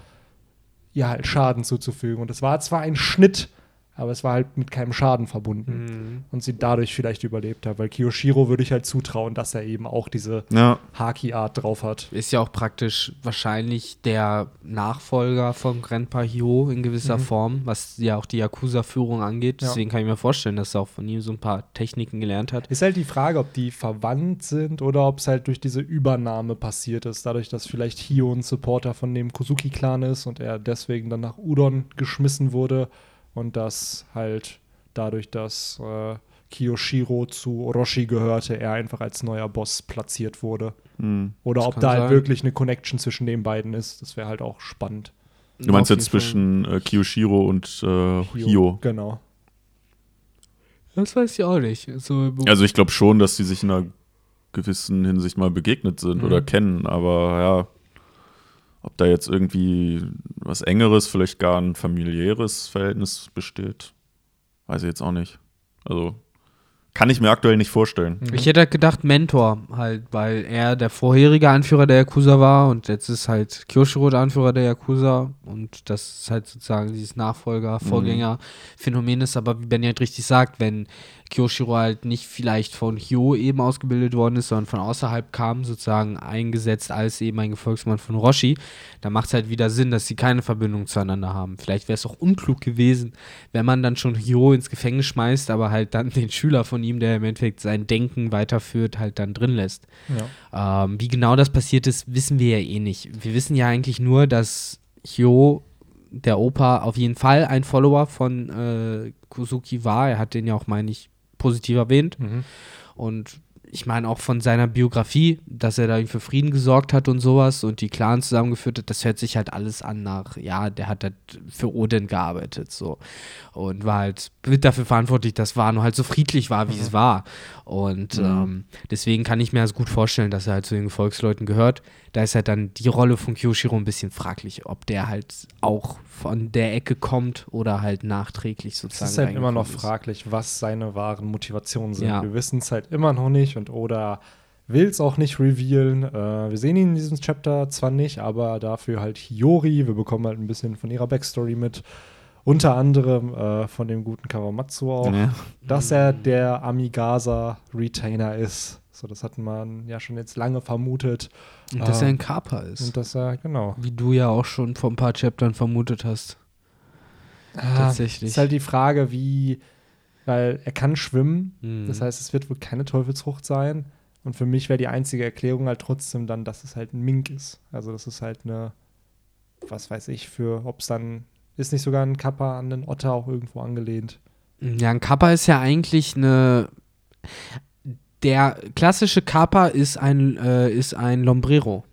ihr halt Schaden zuzufügen. Und es war zwar ein Schnitt, aber es war halt mit keinem Schaden verbunden. Mhm. Und sie dadurch vielleicht überlebt hat. Weil Kiyoshiro würde ich halt zutrauen, dass er eben auch diese Ja, Haki-Art drauf hat. Ist ja auch praktisch wahrscheinlich der Nachfolger von Grandpa Hyo in gewisser Mhm. Form, was ja auch die Yakuza-Führung angeht. Ja. Deswegen kann ich mir vorstellen, dass er auch von ihm so ein paar Techniken gelernt hat. Ist halt die Frage, ob die verwandt sind oder ob es halt durch diese Übernahme passiert ist. Dadurch, dass vielleicht Hio ein Supporter von dem Kozuki-Clan ist und er deswegen dann nach Udon geschmissen wurde und dass halt dadurch, dass äh, Kiyoshiro zu Orochi gehörte, er einfach als neuer Boss platziert wurde. hm. Oder Das ob da halt sein. wirklich eine Connection zwischen den beiden ist. Das wäre halt auch spannend. Du meinst jetzt zwischen äh, Kiyoshiro und äh, Hio? Genau. Fall. Das weiß ich auch nicht. So, Also ich glaube schon, dass die sich in einer gewissen Hinsicht mal begegnet sind Mhm. oder kennen, aber ja, ob da jetzt irgendwie was Engeres, vielleicht gar ein familiäres Verhältnis besteht, weiß ich jetzt auch nicht. Also kann ich mir aktuell nicht vorstellen. Ich hätte halt gedacht Mentor halt, weil er der vorherige Anführer der Yakuza war und jetzt ist halt Kyoshiro der Anführer der Yakuza und das ist halt sozusagen dieses Nachfolger, Vorgänger Phänomen ist, aber wie Benny halt richtig sagt, wenn Kyoshiro halt nicht vielleicht von Hyo eben ausgebildet worden ist, sondern von außerhalb kam, sozusagen eingesetzt als eben ein Gefolgsmann von Roshi, dann macht es halt wieder Sinn, dass sie keine Verbindung zueinander haben. Vielleicht wäre es auch unklug gewesen, wenn man dann schon Hyo ins Gefängnis schmeißt, aber halt dann den Schüler von ihm, der im Endeffekt sein Denken weiterführt, halt dann drin lässt. Ja. Ähm, wie genau das passiert ist, wissen wir ja eh nicht. Wir wissen ja eigentlich nur, dass Hyo, der Opa, auf jeden Fall ein Follower von äh, Kusuki war. Er hat den ja auch, meine ich, positiv erwähnt. Mhm. Und ich meine auch von seiner Biografie, dass er da für Frieden gesorgt hat und sowas und die Clans zusammengeführt hat, das hört sich halt alles an nach, ja, der hat halt für Odin gearbeitet, so. Und war halt dafür verantwortlich, dass Wano halt so friedlich war, wie es war. Und Mhm. ähm, deswegen kann ich mir das gut vorstellen, dass er halt zu den Volksleuten gehört. Da ist halt dann die Rolle von Kyoshiro ein bisschen fraglich, ob der halt auch von der Ecke kommt oder halt nachträglich Es sozusagen. ist halt immer noch ist. fraglich, was seine wahren Motivationen sind. Ja. Wir wissen es halt immer noch nicht und Oda will es auch nicht revealen. Äh, wir sehen ihn in diesem Chapter zwar nicht, aber dafür halt Hiyori. Wir bekommen halt ein bisschen von ihrer Backstory mit. Unter anderem äh, von dem guten Kawamatsu auch, Ja. dass er der Amigasa-Retainer ist. So, das hat man ja schon jetzt lange vermutet. Und dass Ah. er ein Kappa ist. Und dass er, genau. Wie du ja auch schon vor ein paar Chaptern vermutet hast. Ah, Tatsächlich. Ist halt die Frage, wie, weil er kann schwimmen. Mhm. Das heißt, es wird wohl keine Teufelsfrucht sein. Und für mich wäre die einzige Erklärung halt trotzdem dann, dass es halt ein Mink ist. Also das ist halt eine, was weiß ich, für, ob es dann, ist nicht sogar ein Kappa an den Otter auch irgendwo angelehnt. Ja, ein Kappa ist ja eigentlich eine. Der klassische Kappa ist ein, äh, ist ein Lombrero.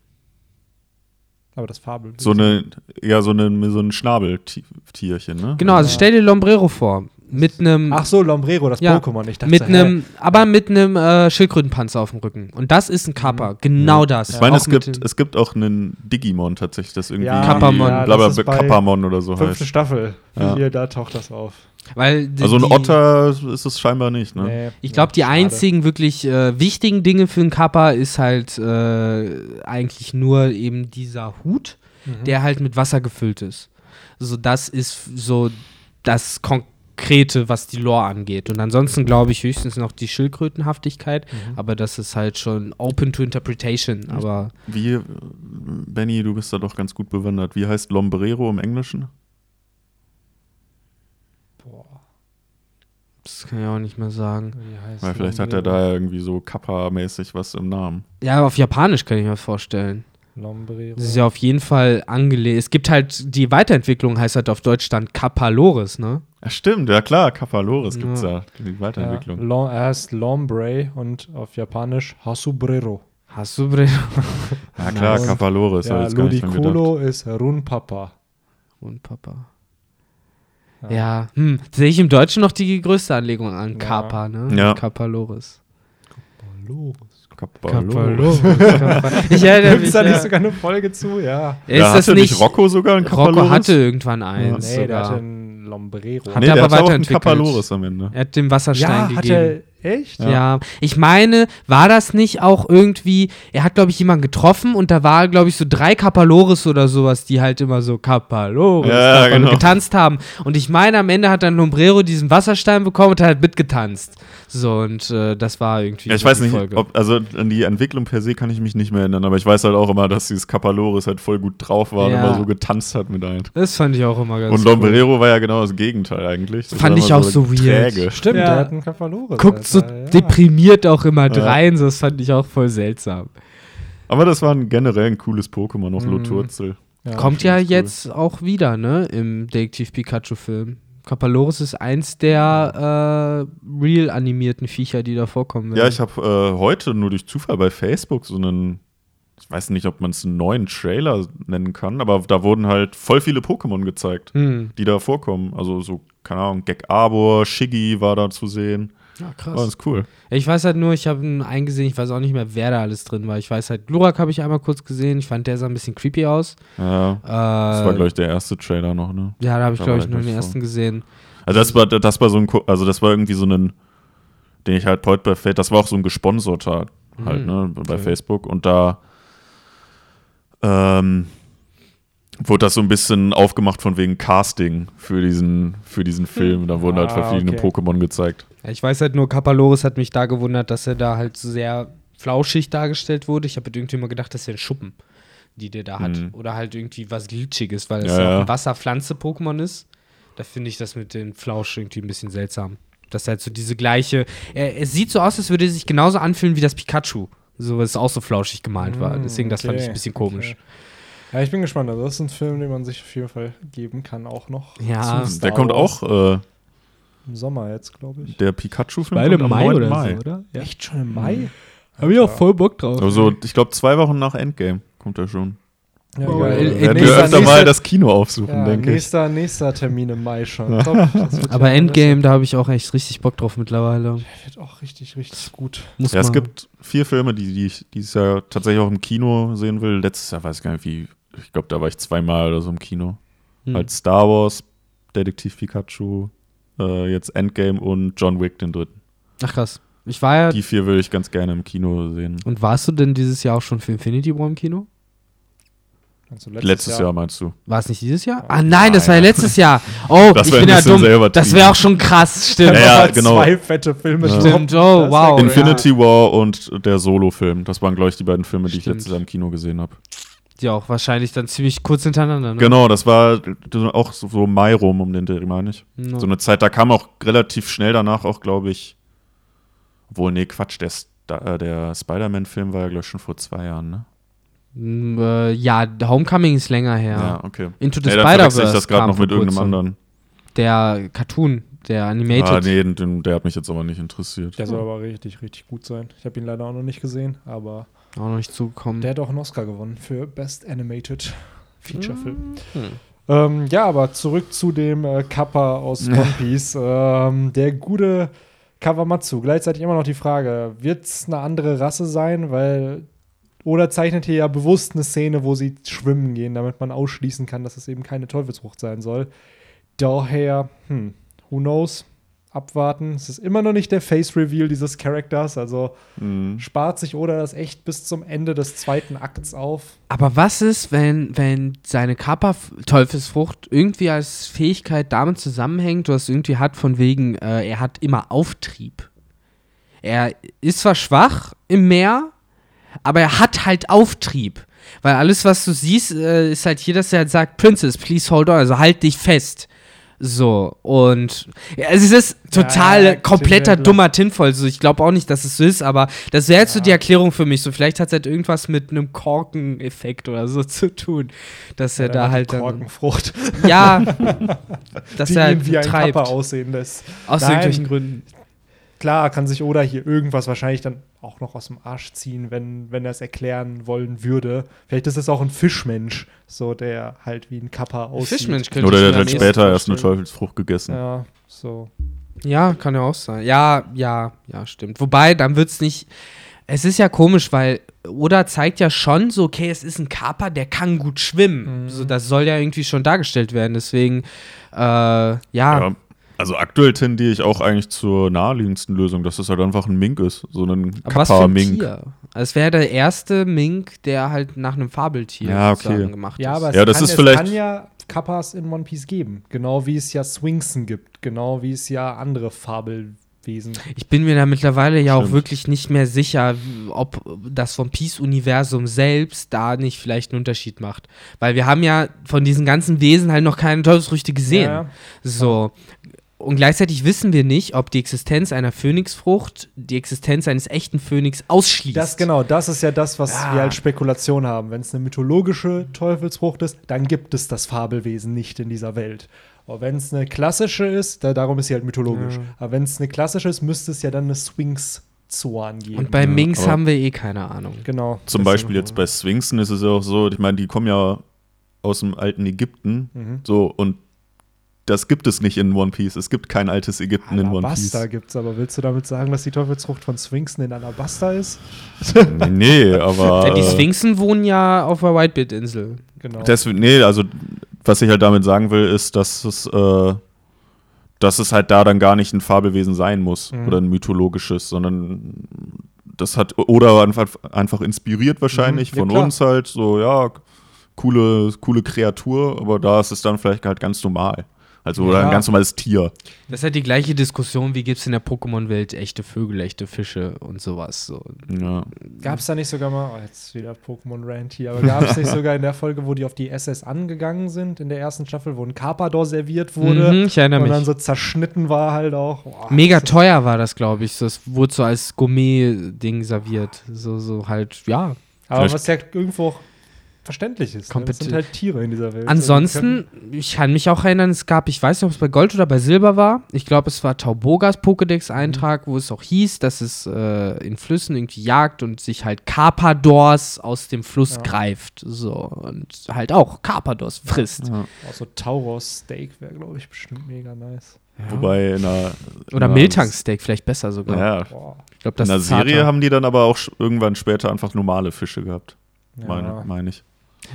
Aber das Fabel. So eine, ja, so, eine, so ein Schnabeltierchen, ne? Genau, also stell dir Lombrero vor. Mit einem Ach so, Lombrero, das Ja, Pokémon. Ich dachte, mit einem, aber mit einem äh, Schildkrötenpanzer auf dem Rücken. Und das ist ein Kappa. Genau das. Ich meine, es gibt, es gibt auch einen Digimon tatsächlich, das irgendwie Ja, Kappamon. ja, Blablabla, das ist bei Kappamon oder so Fünfte heißt. Staffel. Ja. Hier, da taucht das auf. weil die, Also ein Otter ist es scheinbar nicht, ne? Nee, Ich glaube, die schade. einzigen wirklich äh, wichtigen Dinge für einen Kappa ist halt äh, eigentlich nur eben dieser Hut, Mhm. der halt mit Wasser gefüllt ist. So, das ist so das Konkrete, was die Lore angeht. Und ansonsten glaube ich höchstens noch die Schildkrötenhaftigkeit, Mhm. aber das ist halt schon open to interpretation. Aber Wie, äh, Benny, du bist da doch ganz gut bewandert. Wie heißt Lombrero im Englischen? Boah, das kann ich auch nicht mehr sagen. Weil vielleicht hat er da irgendwie so Kappa-mäßig was im Namen. Ja, auf Japanisch kann ich mir vorstellen. Lombrero. Das ist ja auf jeden Fall angelehnt. Es gibt halt, die Weiterentwicklung heißt halt auf Deutsch dann Kapaloris, ne? Ja, stimmt, ja klar, Kappa Loris gibt's Ja. ja, die ja, Weiterentwicklung. Lom, er heißt Lombre und auf Japanisch Hasubrero. Bre Ja, klar, Und- hab Ja. Ludicolo ist Runpapa. und Papa? Ja. Ja, hm, sehe ich im Deutschen noch die größte Anlegung an Ja. Kappa, ne? Ja. Kapaloris. Kappa Kapaloris. Loris. ich erinnere Gibt mich. es da Ja. nicht sogar eine Folge zu? Ja. Ist Ja, das hatte nicht Rocco sogar ein Kappa Rocco hatte irgendwann eins. Nee, der sogar. hatte einen Lombrero. Hat nee, er der aber hatte auch einen weiterentwickelt. Kappa Loris am Ende. Er hat dem Wasserstein ja, gegeben. hat er echt? Ja. ich meine, war das nicht auch irgendwie, er hat, glaube ich, jemanden getroffen und da war, glaube ich, so drei Kapalores oder sowas, die halt immer so Kapalores Ja, genau. getanzt haben. Und ich meine, am Ende hat dann Lombrero diesen Wasserstein bekommen und hat halt mitgetanzt. So, und äh, das war irgendwie Ja, ich so weiß die nicht, Folge. ob, also an die Entwicklung per se kann ich mich nicht mehr erinnern, aber ich weiß halt auch immer, dass dieses Kappa Loris halt voll gut drauf war Ja. und immer so getanzt hat mit allen. das fand ich auch immer ganz Und Lombrero war ja genau das Gegenteil eigentlich. Das Fand ich auch so weird. Träge. Stimmt, Ja. der hat einen Kapalore. Guckt so ja. deprimiert auch immer Ja. rein, so, das fand ich auch voll seltsam. Aber das war ein generell ein cooles Pokémon, auch Mhm. Loturzel. Ja, Kommt ja ich cool. jetzt auch wieder, ne, im Detektiv Pikachu-Film. Kapaloris ist eins der äh, real animierten Viecher, die da vorkommen Ja, ich habe äh, heute nur durch Zufall bei Facebook so einen, ich weiß nicht, ob man es einen neuen Trailer nennen kann, aber da wurden halt voll viele Pokémon gezeigt, Hm. die da vorkommen. Also so, keine Ahnung, Gek Arbor, Shiggy war da zu sehen. Ja, Oh, krass. das ist cool. Ich weiß halt nur, ich habe ihn eingesehen, ich weiß auch nicht mehr, wer da alles drin war. Ich weiß halt, Glurak habe ich einmal kurz gesehen, ich fand der sah ein bisschen creepy aus. Ja, Äh, das war, glaube ich, der erste Trailer noch, ne? Ja, da habe ich, glaube war ich, nur den ersten gesehen. Also das war, das war so ein, also das war irgendwie so ein, den ich halt heute bei Facebook, das war auch so ein gesponserter halt, Mhm, ne, bei okay. Facebook und da ähm, wurde das so ein bisschen aufgemacht von wegen Casting für diesen, für diesen Film. Da wurden halt Ah, verschiedene okay. Pokémon gezeigt. Ich weiß halt nur, Kapaloris hat mich da gewundert, dass er da halt sehr flauschig dargestellt wurde. Ich habe halt irgendwie immer gedacht, das ist ja ein Schuppen, die der da hat. Mhm. Oder halt irgendwie was Glitschiges, weil es Ja, ja, auch ein Wasserpflanze-Pokémon ist. Da finde ich das mit dem Flausch irgendwie ein bisschen seltsam. Das ist halt so diese gleiche. Er, es sieht so aus, als würde er sich genauso anfühlen wie das Pikachu. So, weil es auch so flauschig gemalt war. Mm, Deswegen, das fand ich okay, ein bisschen komisch. okay. Ja, ich bin gespannt. Also, das ist ein Film, den man sich auf jeden Fall geben kann, auch noch. Ja. Der kommt auch, äh, Im Sommer jetzt, glaube ich. der Pikachu-Film kommt am 9. Mai. oder? Ja. Echt schon im Mai? Habe ich auch voll Bock drauf. Also ich glaube zwei Wochen nach Endgame kommt er schon. Ja, Oh, in Werden wir nächster- öfter mal das Kino aufsuchen, ja, denke ich. nächster, nächster Termin im Mai schon. Top. Aber ja Endgame, da habe ich auch echt richtig Bock drauf mittlerweile. alles- Wird auch richtig, richtig gut. Muss Ja, es gibt vier Filme, die, die ich dieses Jahr tatsächlich auch im Kino sehen will. Letztes Jahr weiß ich gar nicht wie. Ich glaube, da war ich zweimal oder so im Kino. Hm. Halt Star Wars, Detektiv Pikachu, äh, jetzt Endgame und John Wick, den dritten. Ach krass. Ich war ja. Die vier will ich ganz gerne im Kino sehen. Und warst du denn dieses Jahr auch schon für Infinity War im Kino? Also Letztes, Jahr. meinst du? War es nicht dieses Jahr? Ah nein, das war ja letztes Jahr. Oh, Das ich bin ja dumm. Das wäre auch schon krass, stimmt. Ja, ja, genau. Zwei fette Filme. Ja. Stimmt, oh, wow. Infinity War und der Solo-Film. Das waren, glaube ich, die beiden Filme, die ich Stimmt. letztes Jahr im Kino gesehen habe. Die auch wahrscheinlich dann ziemlich kurz hintereinander, ne? Genau, das war auch so, Mai rum um den Dreh, meine ich. No. So eine Zeit, da kam auch relativ schnell danach auch, glaube ich, obwohl, nee, Quatsch, der, äh, der Spider-Man-Film war ja, glaube ich, schon vor zwei Jahren, ne? Mm, äh, ja, Homecoming ist länger her. Ja, okay. Into the Nee, verwechsel ich Spider-Verse das gerade noch mit irgendeinem anderen. Der Cartoon, der Animated. Ah, nee, den, der hat mich jetzt aber nicht interessiert. Der soll aber richtig, richtig gut sein. Ich habe ihn leider auch noch nicht gesehen, aber Auch noch nicht zugekommen. der hat auch einen Oscar gewonnen für Best Animated Feature Film. Hm. Ähm, ja, aber zurück zu dem äh, Kappa aus One Piece. ähm, der gute Kawamatsu. Gleichzeitig immer noch die Frage, wird es eine andere Rasse sein? Weil oder zeichnet hier ja bewusst eine Szene, wo sie schwimmen gehen, damit man ausschließen kann, dass es eben keine Teufelsfrucht sein soll. Daher, hm, who knows? Abwarten. Es ist immer noch nicht der Face-Reveal dieses Charakters, also Mhm. spart sich Oda das echt bis zum Ende des zweiten Akts auf. Aber was ist, wenn, wenn seine Kappa-Teufelsfrucht irgendwie als Fähigkeit damit zusammenhängt, was irgendwie hat, von wegen, äh, er hat immer Auftrieb. Er ist zwar schwach im Meer, aber er hat halt Auftrieb. Weil alles, was du siehst, äh, ist halt hier, dass er halt sagt, Princess, please hold on, also halt dich fest. So, und ja, es ist total Ja, kompletter dummer Tinfoil. So, ich glaube auch nicht, dass es so ist, aber das wäre jetzt so Ja. die Erklärung für mich. So, vielleicht hat es halt irgendwas mit einem Korkeneffekt oder so zu tun, dass er da halt dann. Korkenfrucht, Ja, dass die er halt wie ein treibt. Aussehen lässt. Aus Nein. irgendwelchen Gründen. Klar kann sich Oda hier irgendwas wahrscheinlich dann auch noch aus dem Arsch ziehen, wenn, wenn er es erklären wollen würde. Vielleicht ist es auch ein Fischmensch, so der halt wie ein Kappa aussieht. Fischmensch könnte Oder ich der hat halt später erst eine. Teufelsfrucht gegessen. Ja, so. Ja, kann ja auch sein. Ja, ja, ja, stimmt. Wobei, dann wird's nicht. Es ist ja komisch, weil Oda zeigt ja schon so, okay, es ist ein Kaper, der kann gut schwimmen. Mhm. So, das soll ja irgendwie schon dargestellt werden. Deswegen, äh, ja. Ja. Also aktuell tendiere ich auch eigentlich zur naheliegendsten Lösung, dass es halt einfach ein Mink ist. So ein Aber was für ein Kappa-Mink. Tier? Also Es wäre der erste Mink, der halt nach einem Fabeltier Ja, okay. sozusagen gemacht Ja, ist. aber es, Ja, das kann, ist es vielleicht- kann ja Kappas in One Piece geben. Genau wie es ja Swingsen gibt. Genau wie es ja andere Fabelwesen Ich bin mir da mittlerweile ja auch Stimmt. wirklich nicht mehr sicher, ob das vom Peace-Universum selbst da nicht vielleicht einen Unterschied macht. Weil wir haben ja von diesen ganzen Wesen halt noch keine Teufelsfrüchte gesehen. Ja. So. Und gleichzeitig wissen wir nicht, ob die Existenz einer Phönixfrucht die Existenz eines echten Phönix ausschließt. Das genau, das ist ja das, was Ja. wir als Spekulation haben. Wenn es eine mythologische Teufelsfrucht ist, dann gibt es das Fabelwesen nicht in dieser Welt. Aber wenn es eine klassische ist, da, darum ist sie halt mythologisch. Ja. Aber wenn es eine klassische ist, müsste es ja dann eine Swings Zoan geben. Und bei Ja, Minx aber- haben wir eh keine Ahnung. genau. Zum Beispiel jetzt bei Sphinxen ist es ja auch so, ich meine, die kommen ja aus dem alten Ägypten. Mhm. So, und das gibt es nicht in One Piece. Es gibt kein altes Ägypten in One Alabasta Piece. gibt's, aber willst du damit sagen, dass die Teufelsfrucht von Sphinxen in Alabasta ist? Nee, aber. Ja, die äh, Sphinxen wohnen ja auf der Whitebeard-Insel. Genau. Deswegen, nee, also was ich halt damit sagen will, ist, dass es, äh, dass es halt da dann gar nicht ein Fabelwesen sein muss Mhm. oder ein mythologisches, sondern das hat oder einfach, einfach inspiriert wahrscheinlich Mhm, ja, von klar. uns halt so, ja, coole, coole Kreatur, aber da ist es dann vielleicht halt ganz normal. Also oder Ja. ein ganz normales Tier. Das ist halt die gleiche Diskussion, wie gibt es in der Pokémon-Welt echte Vögel, echte Fische und sowas. So. Ja. Gab es da nicht sogar mal, oh, jetzt wieder Pokémon Rant hier, aber gab es nicht sogar in der Folge, wo die auf die SS angegangen sind, in der ersten Staffel, wo ein Carpador serviert wurde Mhm, ich erinnere und dann mich. so zerschnitten war halt auch. Boah, Mega das teuer war das, glaube ich. Es wurde so als Gourmet-Ding serviert. So, so halt, ja. Aber Vielleicht- was ja irgendwo verständlich ist. Ne? Das sind halt Tiere in dieser Welt. Ansonsten, ich kann mich auch erinnern, es gab, ich weiß nicht, ob es bei Gold oder bei Silber war. Ich glaube, es war Taubogas Pokédex-Eintrag, wo es auch hieß, dass es äh, in Flüssen irgendwie jagt und sich halt Carpadors aus dem Fluss Ja. greift. So. Und halt auch Carpadors frisst. Ja. Auch so Tauros Steak wäre, glaube ich, bestimmt mega nice. Wobei in einer. Oder in Miltank-Steak, vielleicht besser sogar. Ja. Ich glaube, In das der ist zarter. Serie haben die dann aber auch irgendwann später einfach normale Fische gehabt. Ja. Meine, meine ich.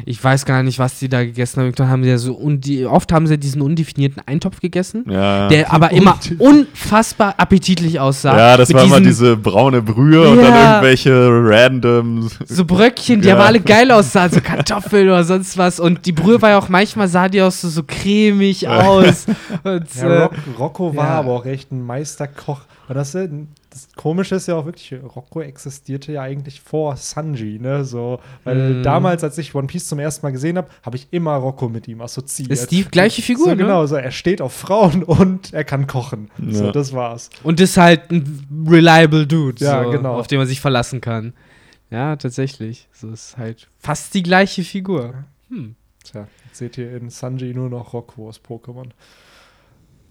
Ich weiß gar nicht, was die da gegessen haben. Haben sie ja so undi oft haben sie diesen undefinierten Eintopf gegessen, Ja. der aber immer unfassbar appetitlich aussah. Ja, das Mit war immer diese braune Brühe und dann Ja. irgendwelche random. so Bröckchen, die Ja. aber alle geil aussahen, so Kartoffeln oder sonst was. Und die Brühe war ja auch manchmal sah die auch so, so cremig aus. Und, Ja, äh, Rock, Rocco war ja. aber auch echt ein Meisterkoch. Und das, äh, das Komische ist ja auch wirklich, Rocco existierte ja eigentlich vor Sanji, ne? So, weil Mm. damals, als ich One Piece zum ersten Mal gesehen habe, habe ich immer Rocco mit ihm assoziiert. Ist die gleiche Figur, so, ne? Genau, so er steht auf Frauen und er kann kochen. So, Ja. das war's. und ist halt ein reliable Dude, Ja, so, genau. auf den man sich verlassen kann. Ja, tatsächlich. So ist halt fast die gleiche Figur. Hm. Tja, jetzt seht ihr in Sanji nur noch Rocco aus Pokémon.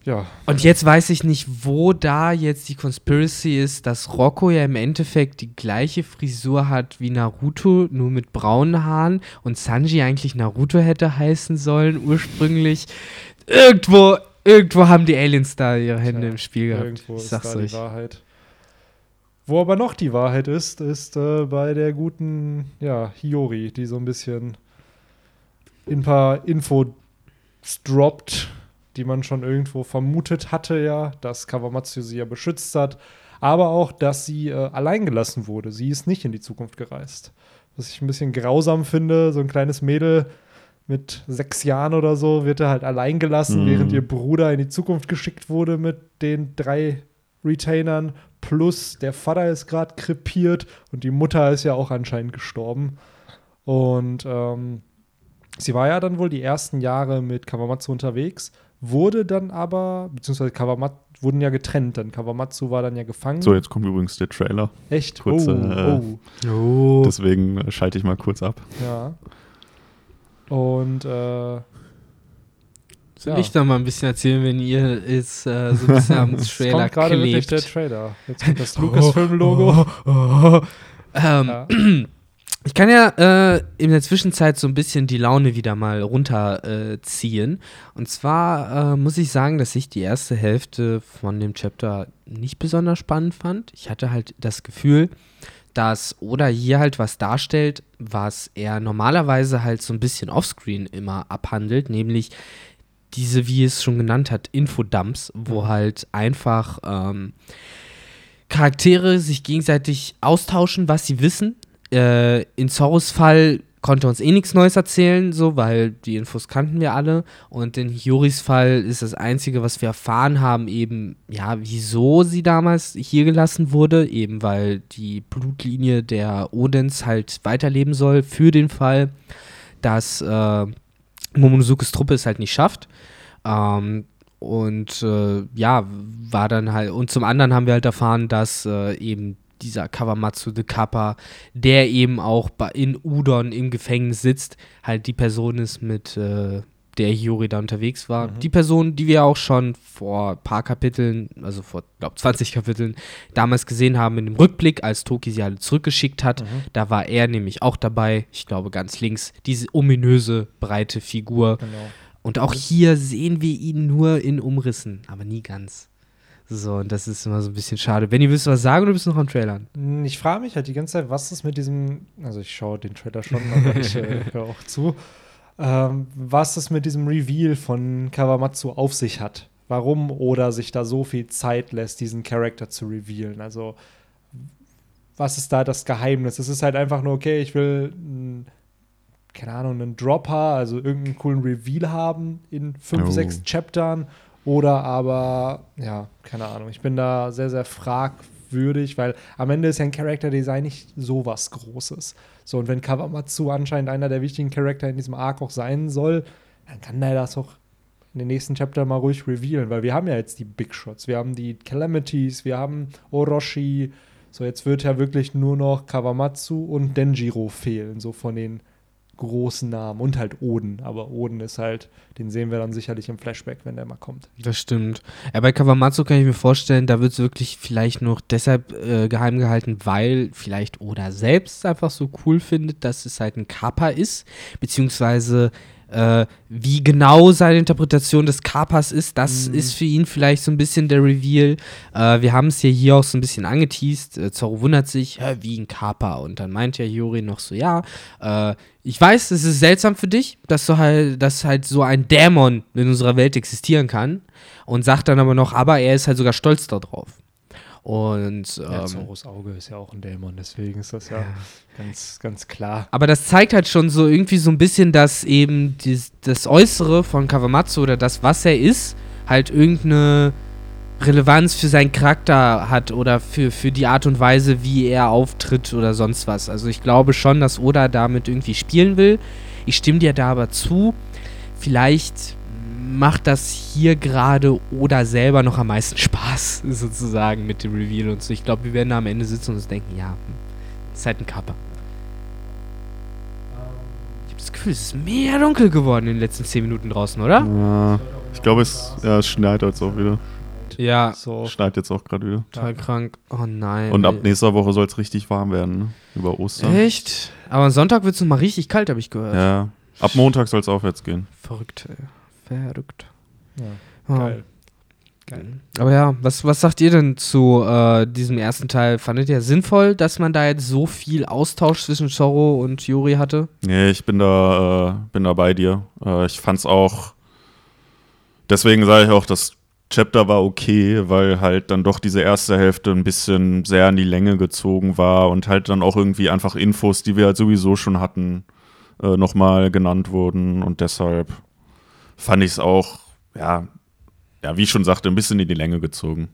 Ja. Und jetzt weiß ich nicht, wo da jetzt die Conspiracy ist, dass Rocco ja im Endeffekt die gleiche Frisur hat wie Naruto, nur mit braunen Haaren und Sanji eigentlich Naruto hätte heißen sollen ursprünglich. Irgendwo, irgendwo haben die Aliens da ihre Hände Tja, im Spiel gehabt. Irgendwo ich ist sag's da die euch. Wahrheit. Wo aber noch die Wahrheit ist, ist äh, bei der guten, ja, Hiyori, die so ein bisschen ein paar Infos droppt, die man schon irgendwo vermutet hatte, ja, dass Kawamatsu sie ja beschützt hat, aber auch, dass sie äh, allein gelassen wurde. Sie ist nicht in die Zukunft gereist. Was ich ein bisschen grausam finde, so ein kleines Mädel mit sechs Jahren oder so wird er halt allein gelassen, Mhm. während ihr Bruder in die Zukunft geschickt wurde mit den drei Retainern. Plus der Vater ist gerade krepiert und die Mutter ist ja auch anscheinend gestorben. Und ähm, sie war ja dann wohl die ersten Jahre mit Kawamatsu unterwegs, wurde dann aber, beziehungsweise Kawamatsu wurden ja getrennt, dann Kawamatsu war dann ja gefangen. So, jetzt kommt übrigens der Trailer. Echt? kurze, oh, äh, oh. Oh. Deswegen äh, schalte ich mal kurz ab. Ja. Und äh, Soll ja. ich da mal ein bisschen erzählen, wenn ihr jetzt äh, so ein bisschen am es Trailer kommt gerade wirklich der klebt? Trailer. Jetzt kommt das Lucasfilm-Logo. Ähm, Ja. Ich kann ja äh, in der Zwischenzeit so ein bisschen die Laune wieder mal runterziehen. Äh. Und zwar äh, muss ich sagen, dass ich die erste Hälfte von dem Chapter nicht besonders spannend fand. Ich hatte halt das Gefühl, dass Oda hier halt was darstellt, was er normalerweise halt so ein bisschen offscreen immer abhandelt, nämlich diese, wie es schon genannt hat, Infodumps, wo halt einfach ähm, Charaktere sich gegenseitig austauschen, was sie wissen. Äh, in Zorros Fall konnte uns eh nichts Neues erzählen, so, weil die Infos kannten wir alle. Und in Hioris Fall ist das Einzige, was wir erfahren haben, eben, ja, wieso sie damals hier gelassen wurde, eben weil die Blutlinie der Odins halt weiterleben soll für den Fall, dass äh, Momonozukes Truppe es halt nicht schafft. Ähm, und äh, ja, war dann halt, und zum anderen haben wir halt erfahren, dass äh, eben dieser Kawamatsu de Kappa, der eben auch in Udon im Gefängnis sitzt, halt die Person ist, mit äh, der Hiyori da unterwegs war. Mhm. Die Person, die wir auch schon vor ein paar Kapiteln, also vor, glaube 20 Kapiteln, damals gesehen haben in dem Rückblick, als Toki sie alle zurückgeschickt hat. Mhm. Da war er nämlich auch dabei, ich glaube ganz links, diese ominöse, breite Figur. Genau. Und auch hier sehen wir ihn nur in Umrissen, aber nie ganz. So, und das ist immer so ein bisschen schade. Benny, willst du was sagen oder bist du noch am Trailern? Hm, Ich frage mich halt die ganze Zeit, was ist mit diesem, also ich schaue den Trailer schon, aber ich äh, höre auch zu, ähm, was es mit diesem Reveal von Kawamatsu auf sich hat. Warum oder sich da so viel Zeit lässt, diesen Charakter zu revealen. Also, was ist da das Geheimnis? Es ist halt einfach nur, okay, ich will, keine Ahnung, einen Dropper, also irgendeinen coolen Reveal haben in fünf, Oh. sechs Chaptern. Oder aber, ja, keine Ahnung. Ich bin da sehr, sehr fragwürdig, weil am Ende ist ja ein Charakterdesign nicht so was Großes. So, und wenn Kawamatsu anscheinend einer der wichtigen Charakter in diesem Arc auch sein soll, dann kann der das auch in den nächsten Chapter mal ruhig revealen, weil wir haben ja jetzt die Big Shots, wir haben die Calamities, wir haben Orochi. So, jetzt wird ja wirklich nur noch Kawamatsu und Denjiro fehlen, so von den großen Namen und halt Oden. Aber Oden ist halt, den sehen wir dann sicherlich im Flashback, wenn der mal kommt. Das stimmt. Ja, bei Kawamatsu kann ich mir vorstellen, da wird es wirklich vielleicht noch deshalb äh, geheim gehalten, weil vielleicht Oda selbst einfach so cool findet, dass es halt ein Kappa ist, beziehungsweise äh, wie genau seine Interpretation des Kappas ist, das Mhm. ist für ihn vielleicht so ein bisschen der Reveal. Äh, wir haben es ja hier auch so ein bisschen angeteased. Äh, Zorro wundert sich, wie ein Kappa. Und dann meint ja Hiyori noch so, ja, äh, ich weiß, es ist seltsam für dich, dass du halt, dass halt so ein Dämon in unserer Welt existieren kann. Und sagt dann aber noch, aber er ist halt sogar stolz darauf. Und Ja, ähm, Zoros Auge ist ja auch ein Dämon, deswegen ist das ja, ganz, ganz klar. Aber das zeigt halt schon so irgendwie so ein bisschen, dass eben dies, das Äußere von Kawamatsu oder das, was er ist, halt irgendeine Relevanz für seinen Charakter hat oder für, für die Art und Weise, wie er auftritt oder sonst was. Also ich glaube schon, dass Oda damit irgendwie spielen will. Ich stimme dir da aber zu. Vielleicht macht das hier gerade Oda selber noch am meisten Spaß, sozusagen, mit dem Reveal und so. Ich glaube, wir werden da am Ende sitzen und uns denken, ja, ist halt ein Kappa. Ich habe das Gefühl, es ist mehr dunkel geworden in den letzten 10 Minuten draußen, oder? Ja, Ich glaube, es, ja, es schneit jetzt auch wieder. Ja, So. Schneit jetzt auch gerade wieder. total krank. Oh nein. Und ab nächster Woche soll es richtig warm werden, ne? Über Ostern. Echt? Aber am Sonntag wird es mal richtig kalt, habe ich gehört. Ja. Ab Montag soll es aufwärts gehen. Verrückt, ey. Verrückt. Ja, Oh. geil. Geil. Aber ja, was, was sagt ihr denn zu äh, diesem ersten Teil? Fandet ihr sinnvoll, dass man da jetzt so viel Austausch zwischen Zorro und Yuri hatte? Nee, ich bin da, äh, bin da bei dir. Äh, ich fand's auch, deswegen sage ich auch, das Chapter war okay, weil halt dann doch diese erste Hälfte ein bisschen sehr in die Länge gezogen war und halt dann auch irgendwie einfach Infos, die wir halt sowieso schon hatten, äh, nochmal genannt wurden und deshalb fand ich es auch, ja, ja, wie ich schon sagte, ein bisschen in die Länge gezogen.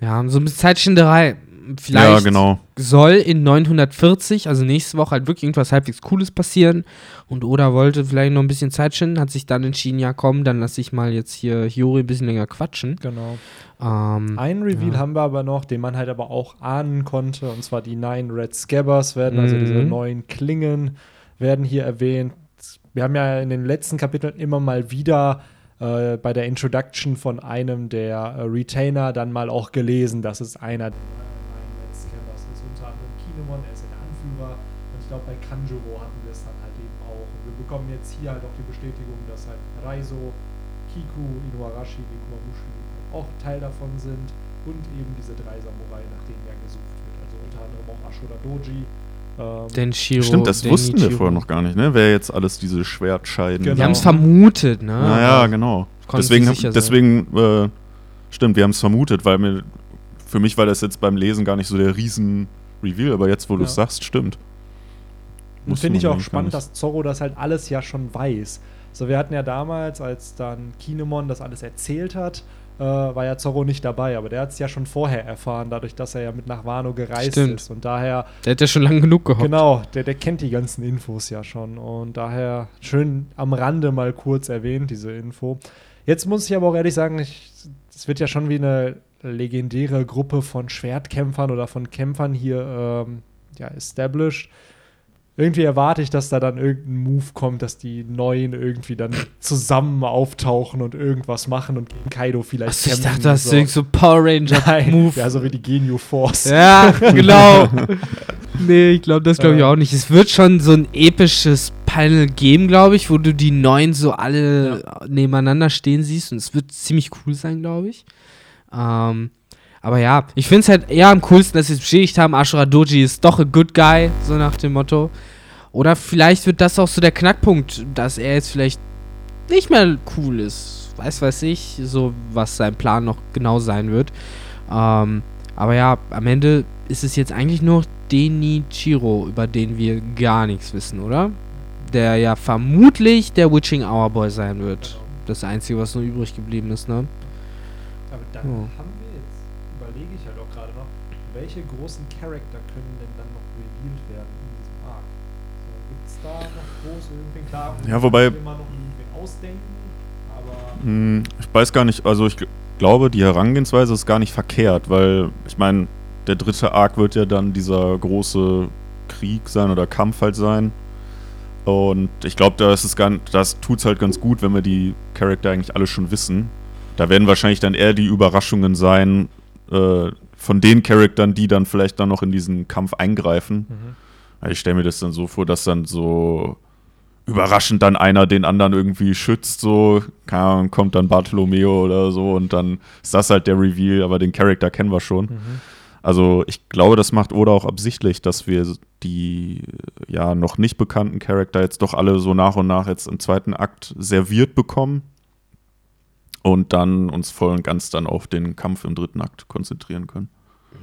Ja, so ein bisschen Zeitschinderei. Vielleicht ja, genau. soll in 940, also nächste Woche, halt wirklich irgendwas halbwegs Cooles passieren. Und Oda wollte vielleicht noch ein bisschen Zeit schinden, hat sich dann entschieden, ja komm, dann lass ich mal jetzt hier Yuri ein bisschen länger quatschen. Genau. Ähm, Einen Reveal Ja. haben wir aber noch, den man halt aber auch ahnen konnte, und zwar die Nine Red Scabbers werden, also Mhm. diese neuen Klingen, werden hier erwähnt. Wir haben ja in den letzten Kapiteln immer mal wieder äh, bei der Introduction von einem der äh, Retainer dann mal auch gelesen, dass es einer der Red Scabbers ist, unter anderem Kinemon, er ist ja der Anführer, und ich glaube bei Kanjuro hatten wir es dann halt eben auch. Und wir bekommen jetzt hier halt auch die Bestätigung, dass halt Raizo, Kiku, Inuarashi, Nikumamushi auch Teil davon sind und eben diese drei Samurai, nach denen ja gesucht wird. Also unter anderem auch Ashura Doji. Ähm, Denshiro. Stimmt, das wussten wir vorher noch gar nicht, ne? Wer jetzt alles diese Schwertscheiden. Genau. Wir haben es vermutet, ne? Naja, Aber genau. Deswegen, deswegen äh, stimmt, wir haben es vermutet, weil mir, für mich war das jetzt beim Lesen gar nicht so der riesen Reveal, aber jetzt, wo du Ja. es sagst, stimmt. Finde ich auch spannend, dass Zorro das halt alles ja schon weiß. So, wir hatten ja damals, als dann Kinemon das alles erzählt hat, äh, war ja Zorro nicht dabei, aber der hat es ja schon vorher erfahren, dadurch, dass er ja mit nach Wano gereist Stimmt. ist. Und daher, Der hat ja schon lange genug gehockt. genau, der, der kennt die ganzen Infos ja schon. Und daher schön am Rande mal kurz erwähnt, diese Info. Jetzt muss ich aber auch ehrlich sagen, es wird ja schon wie eine legendäre Gruppe von Schwertkämpfern oder von Kämpfern hier ähm, ja, established. Irgendwie erwarte ich, dass da dann irgendein Move kommt, dass die Neuen irgendwie dann zusammen auftauchen und irgendwas machen und gegen Kaido vielleicht Achso, ich dachte, kämpfen. das ist so. irgend so Power Ranger Nein, Move. ja, so wie die Genio Force. Ja, genau. nee, ich glaube, das glaube ich Ja. auch nicht. Es wird schon so ein episches Panel geben, glaube ich, wo du die neun so alle nebeneinander stehen siehst und es wird ziemlich cool sein, glaube ich. Ähm, aber ja, ich finde es halt eher am coolsten, dass sie es bestätigt haben, Ashura Doji ist doch a good guy, so nach dem Motto. Oder vielleicht wird das auch so der Knackpunkt, dass er jetzt vielleicht nicht mehr cool ist. Weiß, weiß ich, so was sein Plan noch genau sein wird. Ähm, aber ja, am Ende ist es jetzt eigentlich nur Denichiro, über den wir gar nichts wissen, oder? Der ja vermutlich der Witching Hour Boy sein wird. Das Einzige, was nur übrig geblieben ist, ne? Aber dann Ja. Welche großen Charakter können denn dann noch revealed werden in diesem Arc? So, Gibt es da noch groß irgendwen klar? Ja, wobei- Immer noch irgendwen ausdenken, aber Hm, Ich weiß gar nicht, also ich gl- glaube, die Herangehensweise ist gar nicht verkehrt, weil ich meine, der dritte Arc wird ja dann dieser große Krieg sein oder Kampf halt sein. Und ich glaube, da ist es gar, das tut's halt ganz gut, wenn wir die Charakter eigentlich alle schon wissen. Da werden wahrscheinlich dann eher die Überraschungen sein äh, von den Charaktern, die dann vielleicht dann noch in diesen Kampf eingreifen. Ja, Ich stelle mir das dann so vor, dass dann so überraschend dann einer den anderen irgendwie schützt, so, kommt dann Bartolomeo oder so und dann ist das halt der Reveal, aber den Charakter kennen wir schon. Also ich glaube, das macht Oda auch absichtlich, dass wir die ja noch nicht bekannten Charakter jetzt doch alle so nach und nach jetzt im zweiten Akt serviert bekommen und dann uns voll und ganz dann auf den Kampf im dritten Akt konzentrieren können.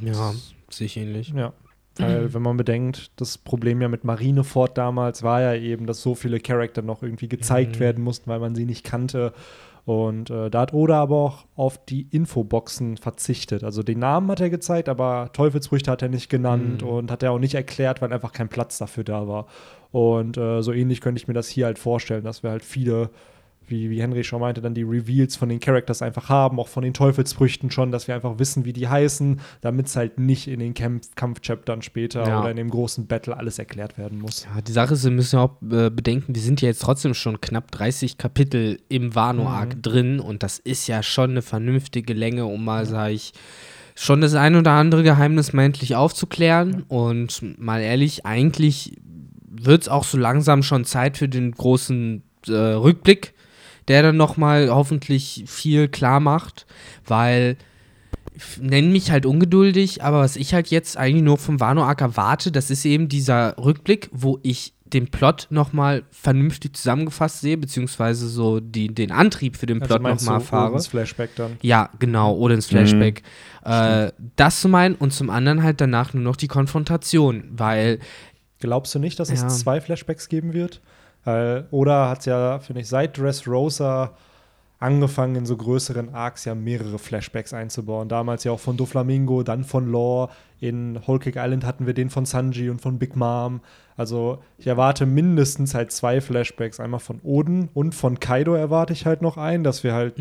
Ja, sicher ähnlich. Ja. Weil, wenn man bedenkt, das Problem ja mit Marineford damals war ja eben, dass so viele Charakter noch irgendwie gezeigt Mhm. werden mussten, weil man sie nicht kannte. Und äh, da hat Oda aber auch auf die Infoboxen verzichtet. Also den Namen hat er gezeigt, aber Teufelsfrüchte hat er nicht genannt Mhm. und hat er auch nicht erklärt, weil einfach kein Platz dafür da war. Und äh, so ähnlich könnte ich mir das hier halt vorstellen, dass wir halt viele wie, wie Henry schon meinte, dann die Reveals von den Characters einfach haben, auch von den Teufelsfrüchten schon, dass wir einfach wissen, wie die heißen, damit es halt nicht in den Kampf Kampfchaptern später Ja. oder in dem großen Battle alles erklärt werden muss. Ja, die Sache ist, wir müssen ja auch äh, bedenken, wir sind ja jetzt trotzdem schon knapp 30 Kapitel im Wano-Arc Mhm. drin und das ist ja schon eine vernünftige Länge, um mal, sag ich, schon das ein oder andere Geheimnis mal endlich aufzuklären. Und mal ehrlich, eigentlich wird es auch so langsam schon Zeit für den großen äh, Rückblick, der dann nochmal hoffentlich viel klar macht, weil nennen mich halt ungeduldig, aber was ich halt jetzt eigentlich nur vom Wano-Arc erwarte, das ist eben dieser Rückblick, wo ich den Plot nochmal vernünftig zusammengefasst sehe, beziehungsweise so die, den Antrieb für den Plot Also meinst nochmal erfahre. Odins Flashback dann. Ja, genau, oder ins Flashback. Äh, das zum einen und zum anderen halt danach nur noch die Konfrontation, weil Glaubst du nicht, dass es Ja. zwei Flashbacks geben wird? Äh, oder hat es ja, finde ich, seit Dressrosa angefangen, in so größeren Arcs ja mehrere Flashbacks einzubauen. Damals ja auch von Doflamingo, dann von Law. In Whole Cake Island hatten wir den von Sanji und von Big Mom. Also ich erwarte mindestens halt zwei Flashbacks. Einmal von Oden und von Kaido erwarte ich halt noch einen, dass wir halt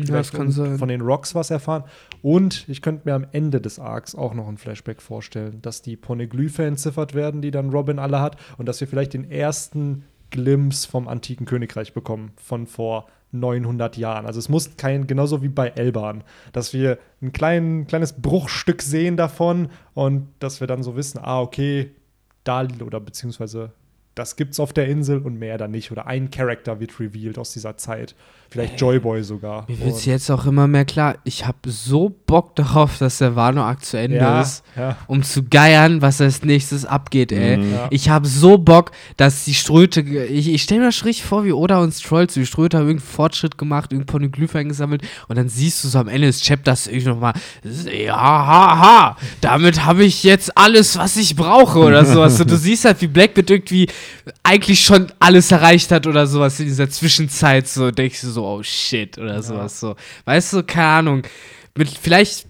Ja, von den Rocks was erfahren. Und ich könnte mir am Ende des Arcs auch noch ein Flashback vorstellen, dass die Poneglyphe entziffert werden, die dann Robin alle hat, und dass wir vielleicht den ersten Glimpse vom antiken Königreich bekommen, von vor 900 Jahren. Also es muss kein, genauso wie bei Elban, dass wir ein klein, kleines Bruchstück sehen davon und dass wir dann so wissen, ah, okay, da oder beziehungsweise das gibt's auf der Insel und mehr dann nicht. Oder ein Charakter wird revealed aus dieser Zeit. Vielleicht Joyboy sogar. mir wird Und- jetzt auch immer mehr klar, ich habe so Bock darauf, dass der Wano-Arc zu Ende ja, ist. ja. um zu geiern, was als nächstes abgeht, ey. Mhm. Ja. Ich habe so Bock, dass die Ströte, ich, ich stelle mir schon richtig vor, wie Oda und Stroll zu die Ströte haben irgendeinen Fortschritt gemacht, irgendein Poneglyph eingesammelt und dann siehst du so am Ende des Chapters irgendwie nochmal, ja, ha, ha, damit habe ich jetzt alles, was ich brauche oder sowas. Und du siehst halt, wie Blackbeard irgendwie eigentlich schon alles erreicht hat oder sowas in dieser Zwischenzeit, so denkst du so, oh shit oder sowas so. Weißt du, keine Ahnung. Mit, vielleicht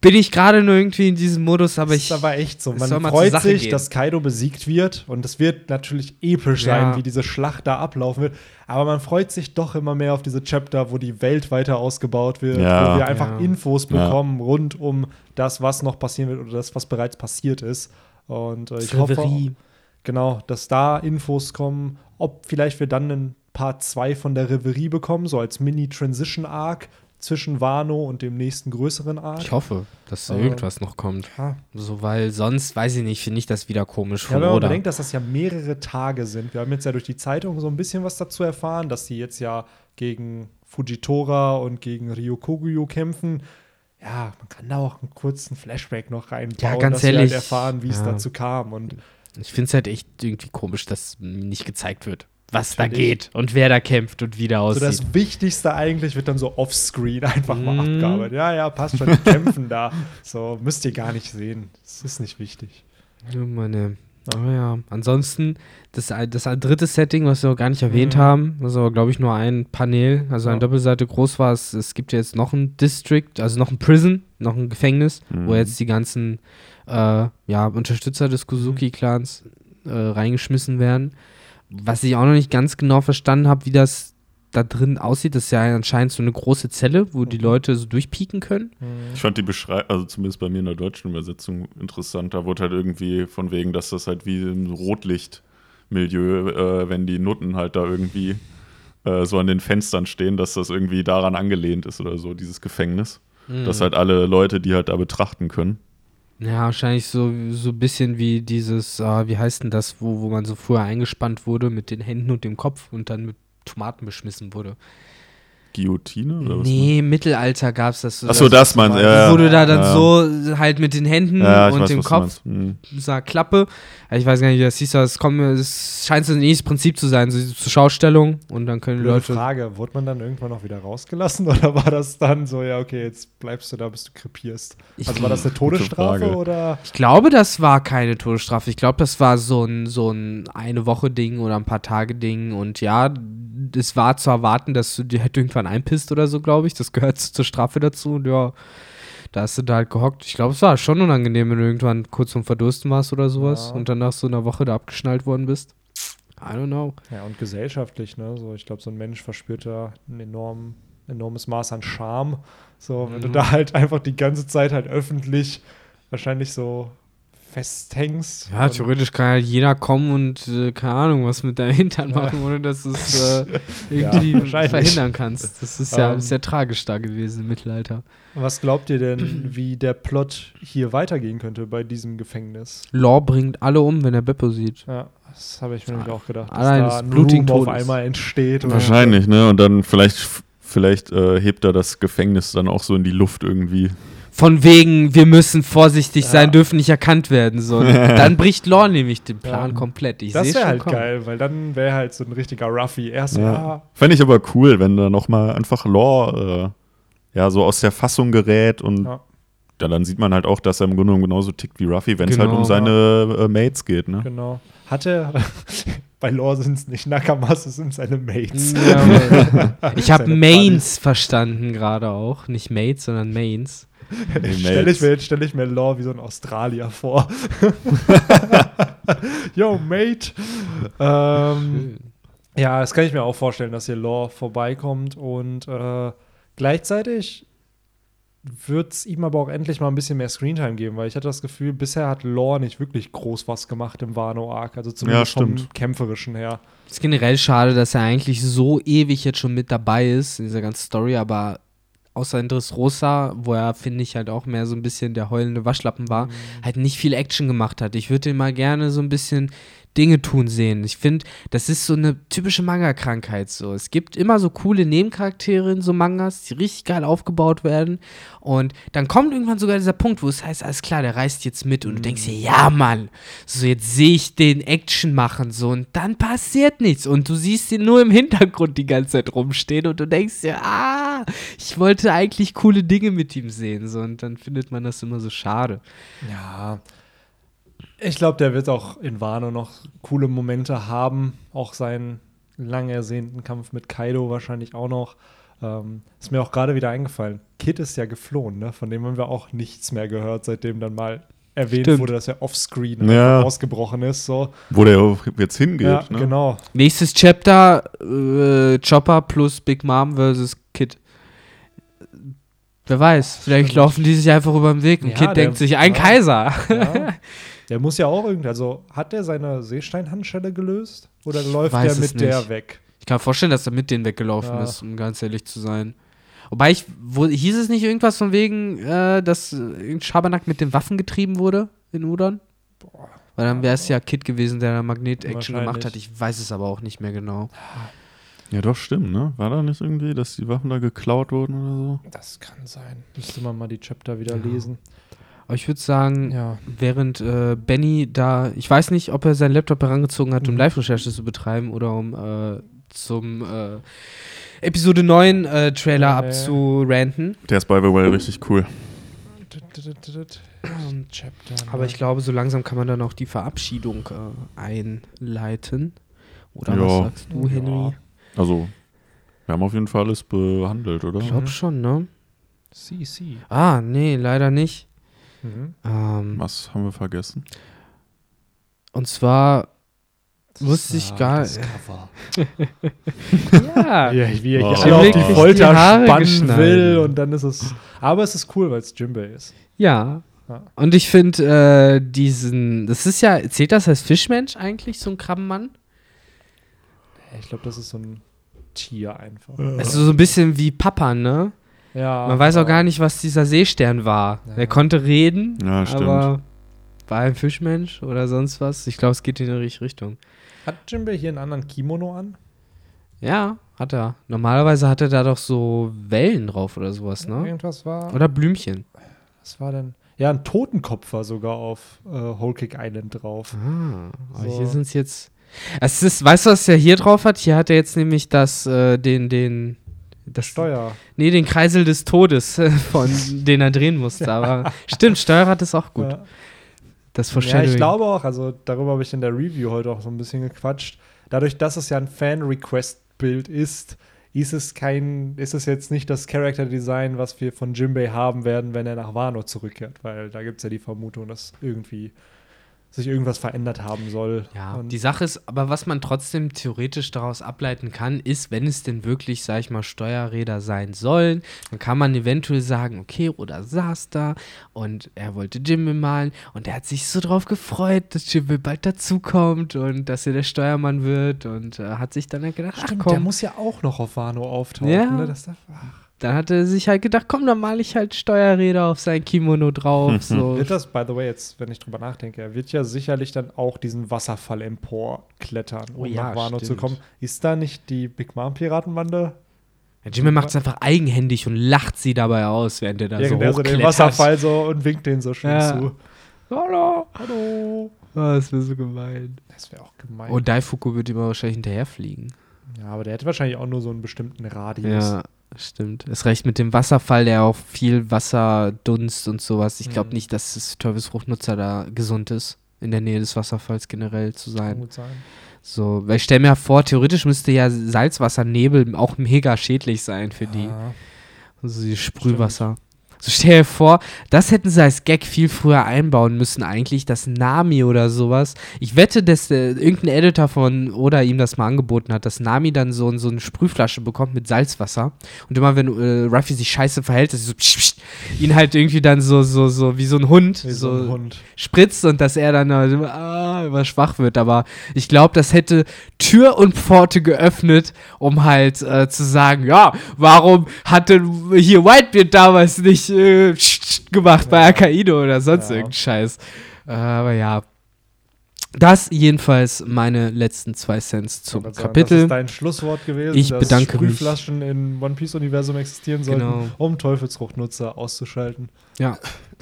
bin ich gerade nur irgendwie in diesem Modus, aber das ich. ist aber echt so. Man freut sich, gehen. dass Kaido besiegt wird und es wird natürlich episch sein, Ja. wie diese Schlacht da ablaufen wird. Aber man freut sich doch immer mehr auf diese Chapter, wo die Welt weiter ausgebaut wird, Ja. wo wir einfach Ja. Infos Ja. bekommen rund um das, was noch passieren wird oder das, was bereits passiert ist. Und äh, ich hoffe, Reverie. genau, dass da Infos kommen, ob vielleicht wir dann einen Part 2 von der Reverie bekommen, so als Mini-Transition-Arc zwischen Wano und dem nächsten größeren Arc. Ich hoffe, dass da Ähm, irgendwas noch kommt. Ja. So, weil sonst, weiß ich nicht, finde ich das wieder komisch Ja, wenn man bedenkt, dass das ja mehrere Tage sind. Wir haben jetzt ja durch die Zeitung so ein bisschen was dazu erfahren, dass die jetzt ja gegen Fujitora und gegen Ryokogyo kämpfen. Ja, man kann da auch einen kurzen Flashback noch reinbauen, Ja, ganz dass wir ehrlich, halt erfahren, wie es ja. dazu kam. Und Ich finde es halt echt irgendwie komisch, dass nicht gezeigt wird, was da Find ich. geht und wer da kämpft und wie so aussieht. das Wichtigste eigentlich wird dann so offscreen einfach mal Mhm. abgearbeitet. Ja, ja, passt schon, die kämpfen da. So, müsst ihr gar nicht sehen. Das ist nicht wichtig. Ja, meine. Aber ja, ansonsten, das, das dritte Setting, was wir noch gar nicht erwähnt Mhm. haben, was aber, glaube ich, nur ein Panel, also eine Ja. Doppelseite groß war, es, es gibt ja jetzt noch ein District, also noch ein Prison, noch ein Gefängnis, wo Mhm. jetzt die ganzen äh, ja, Unterstützer des Kuzuki-Clans äh, reingeschmissen werden. Was ich auch noch nicht ganz genau verstanden habe, wie das da drin aussieht, das ist ja anscheinend so eine große Zelle, wo die Mhm. Leute so durchpieken können. Ich fand die Beschreibung, also zumindest bei mir in der deutschen Übersetzung interessant. Da wurde halt irgendwie von wegen, dass das halt wie ein Rotlichtmilieu, äh, wenn die Nutten halt da irgendwie äh, so an den Fenstern stehen, dass das irgendwie daran angelehnt ist oder so, dieses Gefängnis. Dass halt alle Leute, die halt da betrachten können. Ja, wahrscheinlich so, so ein bisschen wie dieses, äh, wie heißt denn das, wo, wo man so früher eingespannt wurde mit den Händen und dem Kopf und dann mit Tomaten beschmissen wurde. Guillotine oder was? nee, im Mittelalter gab es das. so. Achso, das meinst du, ja. Wo du da dann ja. so halt mit den Händen ja, und weiß, dem Kopf meinst. Hm. so Klappe. Ich weiß gar nicht, wie das hieß, aber es, kommt, scheint so ein ähnliches Prinzip zu sein, so zur Schaustellung und dann können die Blöde Leute. Frage, wurde man dann irgendwann noch wieder rausgelassen oder war das dann so, ja, okay, jetzt bleibst du da, bis du krepierst? Ich- Also war das eine Todesstrafe oder? Ich glaube, das war keine Todesstrafe. Ich glaube, das war so ein, so ein eine Woche Ding oder ein paar Tage Ding. Und ja, es war zu erwarten, dass du dir halt irgendwann einpisst oder so, glaube ich. Das gehört zur Strafe dazu. Und ja, da hast du da halt gehockt. Ich glaube, es war schon unangenehm, wenn du irgendwann kurz zum Verdursten warst oder sowas Ja. und dann nach so einer Woche da abgeschnallt worden bist. I don't know. Ja, und gesellschaftlich, ne? So, ich glaube, so ein Mensch verspürt da ein enorm, enormes Maß an Charme. So, wenn du Mhm. da halt einfach die ganze Zeit halt öffentlich wahrscheinlich so festhängst. Ja, theoretisch kann halt jeder kommen und, äh, keine Ahnung, was mit deinem Hintern Ja. machen, ohne dass du es äh, Ja, irgendwie wahrscheinlich. verhindern kannst. Das ist ja Ähm. sehr tragisch da gewesen im Mittelalter. Was glaubt ihr denn, wie der Plot hier weitergehen könnte bei diesem Gefängnis? Law bringt alle um, wenn er Beppo sieht. Ja, das habe ich mir nämlich auch gedacht. Dass Allein da ein blutigen Room auf einmal entsteht. Wahrscheinlich, ne? Und dann vielleicht, vielleicht äh, hebt er das Gefängnis dann auch so in die Luft irgendwie. Von wegen, wir müssen vorsichtig Ja. sein, dürfen nicht erkannt werden. So. Dann bricht Law nämlich den Plan Ja. komplett. Ich Das wäre halt kommen. geil, weil dann wäre halt so ein richtiger Ruffy. Erst Ja. mal, Fände ich aber cool, wenn da nochmal einfach Law äh, ja so aus der Fassung gerät und Ja. ja, dann sieht man halt auch, dass er im Grunde genommen genauso tickt wie Ruffy, wenn es halt Genau. um seine äh, Mates geht, ne? genau. Hatte, bei Lore sind es nicht Nakamas, es sind seine Mates. Ja, ich habe Mains verstanden gerade auch. Nicht Mates, sondern Mains. Stelle ich mir jetzt stelle ich mir Law wie so ein Australier vor. Yo, Mate. Ähm, ja, das kann ich mir auch vorstellen, dass hier Law vorbeikommt und äh, gleichzeitig wird es ihm aber auch endlich mal ein bisschen mehr Screentime geben, weil ich hatte das Gefühl, bisher hat Law nicht wirklich groß was gemacht im Wano-Arc, also zumindest vom stimmt. Kämpferischen her. ist generell schade, dass er eigentlich so ewig jetzt schon mit dabei ist in dieser ganzen Story, aber außer in Dressrosa, wo er, finde ich, halt auch mehr so ein bisschen der heulende Waschlappen war, halt nicht viel Action gemacht hat. Ich würde ihn mal gerne so ein bisschen Dinge tun sehen. Ich finde, das ist so eine typische Manga-Krankheit so. Es gibt immer so coole Nebencharaktere in so Mangas, die richtig geil aufgebaut werden und dann kommt irgendwann sogar dieser Punkt, wo es heißt, alles klar, der reist jetzt mit und du denkst dir, ja Mann, so jetzt sehe ich den Action machen so und dann passiert nichts und du siehst ihn nur im Hintergrund die ganze Zeit rumstehen und du denkst dir, ah, ich wollte eigentlich coole Dinge mit ihm sehen so und dann findet man das immer so schade. Ja. Ich glaube, der wird auch in Wano noch coole Momente haben. Auch seinen lang ersehnten Kampf mit Kaido wahrscheinlich auch noch. Ähm, ist mir auch gerade wieder eingefallen. Kid ist ja geflohen, ne? Von dem haben wir auch nichts mehr gehört, seitdem dann mal erwähnt Stimmt. wurde, dass er offscreen Ja. ausgebrochen ist. So. Wo der jetzt hingeht, Ja, ne? genau. Nächstes Chapter, äh, Chopper plus Big Mom versus Kid. Wer weiß, vielleicht Stimmt. laufen die sich einfach über den Weg und Ja, Kid denkt sich, ein ja. Kaiser. Ja. Der muss ja auch irgendwie, also hat der seine Seesteinhandschelle gelöst? Oder läuft der mit der weg? Ich kann mir vorstellen, dass er mit denen weggelaufen Ja. ist, um ganz ehrlich zu sein. Wobei ich, wo, hieß es nicht irgendwas von wegen, äh, dass äh, Schabernack mit den Waffen getrieben wurde in Udon? Weil dann wäre es ja Kid gewesen, der da Magnet-Action gemacht hat. Ich weiß es aber auch nicht mehr genau. Ja, doch, stimmt, ne? War da nicht irgendwie, dass die Waffen da geklaut wurden oder so? Das kann sein. Müsste man mal die Chapter wieder Ja. lesen. Aber ich würde sagen, Ja. während äh, Benny da, ich weiß nicht, ob er seinen Laptop herangezogen hat, um Mhm. Live-Recherche zu betreiben oder um äh, zum äh, Episode 9 äh, Trailer ja. abzuranten. Der ist by the way richtig cool. Aber ich glaube, so langsam kann man dann auch die Verabschiedung äh, einleiten. Oder Ja. was sagst du, Ja. Henry? Also, wir haben auf jeden Fall alles behandelt, oder? Ich glaube schon, ne? CC. Ah, nee, leider nicht. Mhm. Ähm, Was haben wir vergessen? und zwar wusste ich gar Das Cover. ja, Ja, wie er Oh. hier auf die Folter die spannen geschnallt. will und dann ist es. Aber es ist cool, weil es Jimbei ist. ja. Ja. Und ich finde äh, diesen, das ist ja, zählt das als Fischmensch eigentlich, so ein Krabbenmann? Ich glaube, das ist so ein Tier einfach. Also so ein bisschen wie Papa, ne? Ja. Man weiß auch gar nicht, was dieser Seestern war. Ja. Er konnte reden, Ja, stimmt. aber war er ein Fischmensch oder sonst was? Ich glaube, es geht in die richtige Richtung. Hat Jimbei hier einen anderen Kimono an? Ja, hat er. Normalerweise hat er da doch so Wellen drauf oder sowas, ne? Irgendwas war. Oder Blümchen. Was war denn? Ja, ein Totenkopf war sogar auf äh, Whole Cake Island drauf. Ah, aber So. hier sind es jetzt. Es ist, weißt du, was er hier drauf hat? Hier hat er jetzt nämlich das, äh, den, den. Das Steuer. Nee, den Kreisel des Todes, äh, von den er drehen musste. Aber stimmt, Steuerrad ist auch gut. Ja. Das Ja, Foreshadowing. ich glaube auch, also darüber habe ich in der Review heute auch so ein bisschen gequatscht. Dadurch, dass es ja ein Fan-Request-Bild ist, ist es kein, ist es jetzt nicht das Character-Design, was wir von Jimbei haben werden, wenn er nach Wano zurückkehrt, weil da gibt es ja die Vermutung, dass irgendwie sich irgendwas verändert haben soll. Ja, Und die Sache ist, aber was man trotzdem theoretisch daraus ableiten kann, ist, wenn es denn wirklich, sag ich mal, Steuerräder sein sollen, dann kann man eventuell sagen, okay, Roda saß da und er wollte Jimmy malen und er hat sich so drauf gefreut, dass Jimmy bald dazukommt und dass er der Steuermann wird und äh, hat sich dann halt gedacht, ach Stimmt, komm, der muss ja auch noch auf Wano auftauchen. Ja. Ne? Das darf, ach. Dann hat er sich halt gedacht, komm, dann male ich halt Steuerräder auf sein Kimono drauf, so. Wird das, by the way, jetzt, wenn ich drüber nachdenke, er wird ja sicherlich dann auch diesen Wasserfall emporklettern, um Oh ja, nach Wano zu kommen. Ist da nicht die Big Mom Piratenbande? Ja, Jimmy macht es einfach eigenhändig und lacht sie dabei aus, während er da so Während er so den hochklettert. Wasserfall so und winkt den so schön Ja. zu. Hallo. Hallo. Oh, das wäre so gemein. Das wäre auch gemein. Und Daifuku wird immer wahrscheinlich hinterherfliegen. ja, aber der hätte wahrscheinlich auch nur so einen bestimmten Radius. Ja, stimmt. Es reicht mit dem Wasserfall, der auch viel Wasserdunst und sowas. Ich glaube Mhm. nicht, dass das Teufelsfruchtnutzer da gesund ist, in der Nähe des Wasserfalls generell zu Kann sein. gut sein. So, weil ich stelle mir vor, theoretisch müsste ja Salzwassernebel auch mega schädlich sein für die. Ah. Also die Sprühwasser. So stell dir vor, das hätten sie als Gag viel früher einbauen müssen eigentlich, das Nami oder sowas. Ich wette, dass äh, irgendein Editor von Oda ihm das mal angeboten hat, dass Nami dann so, so eine Sprühflasche bekommt mit Salzwasser und immer wenn äh, Ruffy sich scheiße verhält, dass sie so psch, psch, ihn halt irgendwie dann so so so wie so ein Hund Wie so, so ein Hund. spritzt und dass er dann halt immer, ah, immer schwach wird. Aber ich glaube, das hätte Tür und Pforte geöffnet, um halt äh, zu sagen, ja, warum hat denn hier Whitebeard damals nicht äh, gemacht bei Akaido oder sonst Ja. irgendein Scheiß. Aber ja. Das jedenfalls meine letzten zwei Cents zum sagen, Kapitel. Das ist dein Schlusswort gewesen, Ich dass bedanke mich. Sprühflaschen im One Piece Universum existieren sollten, Genau. um Teufelsfruchtnutzer auszuschalten. ja.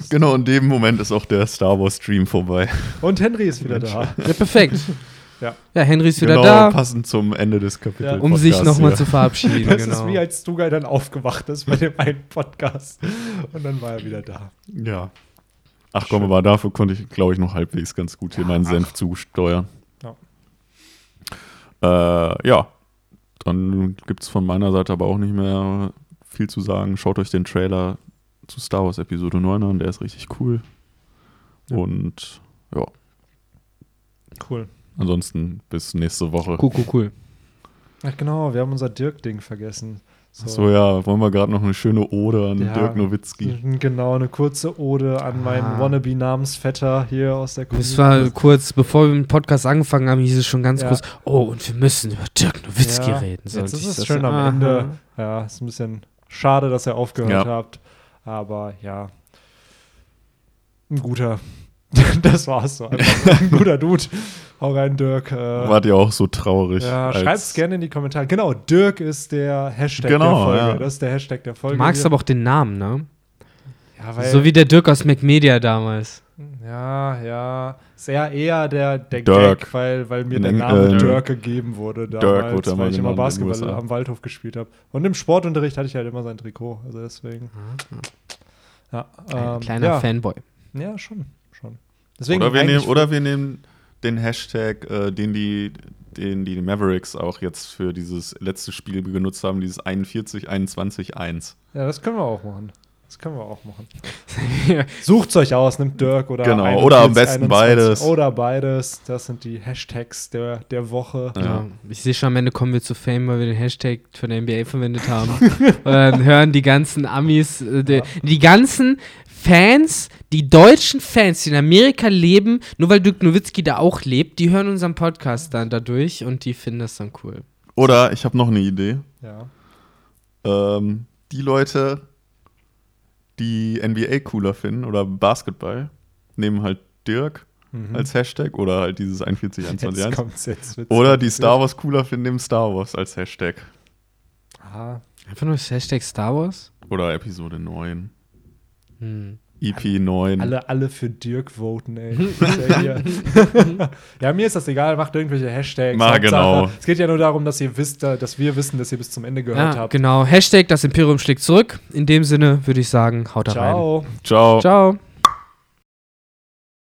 Genau, in dem Moment ist auch der Star Wars Stream vorbei. Und Henry ist wieder da. ja, perfekt. Ja. ja, Henry ist wieder genau, da, passend zum Ende des Kapitels. um sich nochmal zu verabschieden. Das genau. ist wie als Stugai dann aufgewacht ist bei dem einen Podcast. Und dann war er wieder da. Ja. Ach komm, aber dafür konnte ich, glaube ich, noch halbwegs ganz gut hier meinen Senf zusteuern. Äh, ja, dann gibt es von meiner Seite aber auch nicht mehr viel zu sagen. Schaut euch den Trailer zu Star Wars Episode 9 an, der ist richtig cool. Ja. Und ja, Cool. Ansonsten bis nächste Woche. Cool, cool, cool. Ach genau, wir haben unser Dirk-Ding vergessen. So, Achso, ja, wollen wir gerade noch eine schöne Ode an Ja. Dirk Nowitzki. Genau, eine kurze Ode an meinen Ah. Wannabe-Namensvetter hier aus der Das war kurz, bevor wir mit dem Podcast angefangen haben, hieß es schon ganz Ja. kurz, oh, und wir müssen über Dirk Nowitzki Ja, reden. Jetzt Sollte ist ich es das schön am Aha. Ende. Ja, ist ein bisschen schade, dass ihr aufgehört Ja. habt. Aber ja, ein guter. das war's so. Einfach ein guter Dude. Hau rein, Dirk. Äh, Wart ihr auch so traurig? ja, als- schreibt's gerne in die Kommentare. Genau, Dirk ist der Hashtag Genau, der Folge. ja. Das ist der Hashtag der Folge. Du magst hier. aber auch den Namen, ne? ja, weil, So wie der Dirk aus McMedia damals. Ja, ja. Ist eher, eher der, der Dirk. Gag, weil, weil mir In der Name äh, Dirk gegeben wurde Dirk damals, wurde weil mal ich immer Basketball am Waldhof gespielt habe. Und im Sportunterricht hatte ich halt immer sein Trikot, also deswegen. Ja, Ein ähm, kleiner ja. Fanboy. Ja, schon, schon. Deswegen Oder wir, nehmen, oder wir nehmen den Hashtag, äh, den, die, den die Mavericks auch jetzt für dieses letzte Spiel genutzt haben, dieses 41, 21, 1. Ja, das können wir auch machen. Das können wir auch machen. Sucht's euch aus, nimmt Dirk oder Genau, 41, oder am besten 21. beides. Oder beides. Das sind die Hashtags der, der Woche. Ja. Ja. Ich sehe schon, am Ende kommen wir zu Fame, weil wir den Hashtag von der NBA verwendet haben. Und dann hören die ganzen Amis, äh, die, Ja. die ganzen Fans, die deutschen Fans, die in Amerika leben, nur weil Dirk Nowitzki da auch lebt, die hören unseren Podcast dann dadurch und die finden das dann cool. Oder ich habe noch eine Idee. Ja. Ähm, die Leute, die NBA cooler finden oder Basketball, nehmen halt Dirk Mhm. als Hashtag oder halt dieses 41, 21, Jetzt 1. kommt's jetzt. Oder die. Star Wars cooler finden, nehmen Star Wars als Hashtag. Ah, Einfach nur das Hashtag Star Wars? Oder Episode 9. Hm. EP 9. alle, alle für Dirk voten, ey. Ja, mir ist das egal, macht irgendwelche Hashtags. Na, genau. Es geht ja nur darum, dass ihr wisst, äh, dass wir wissen, dass ihr bis zum Ende gehört Ja, habt. genau. Hashtag das Imperium schlägt zurück. In dem Sinne würde ich sagen, haut da rein. Ciao. Ciao. Ciao.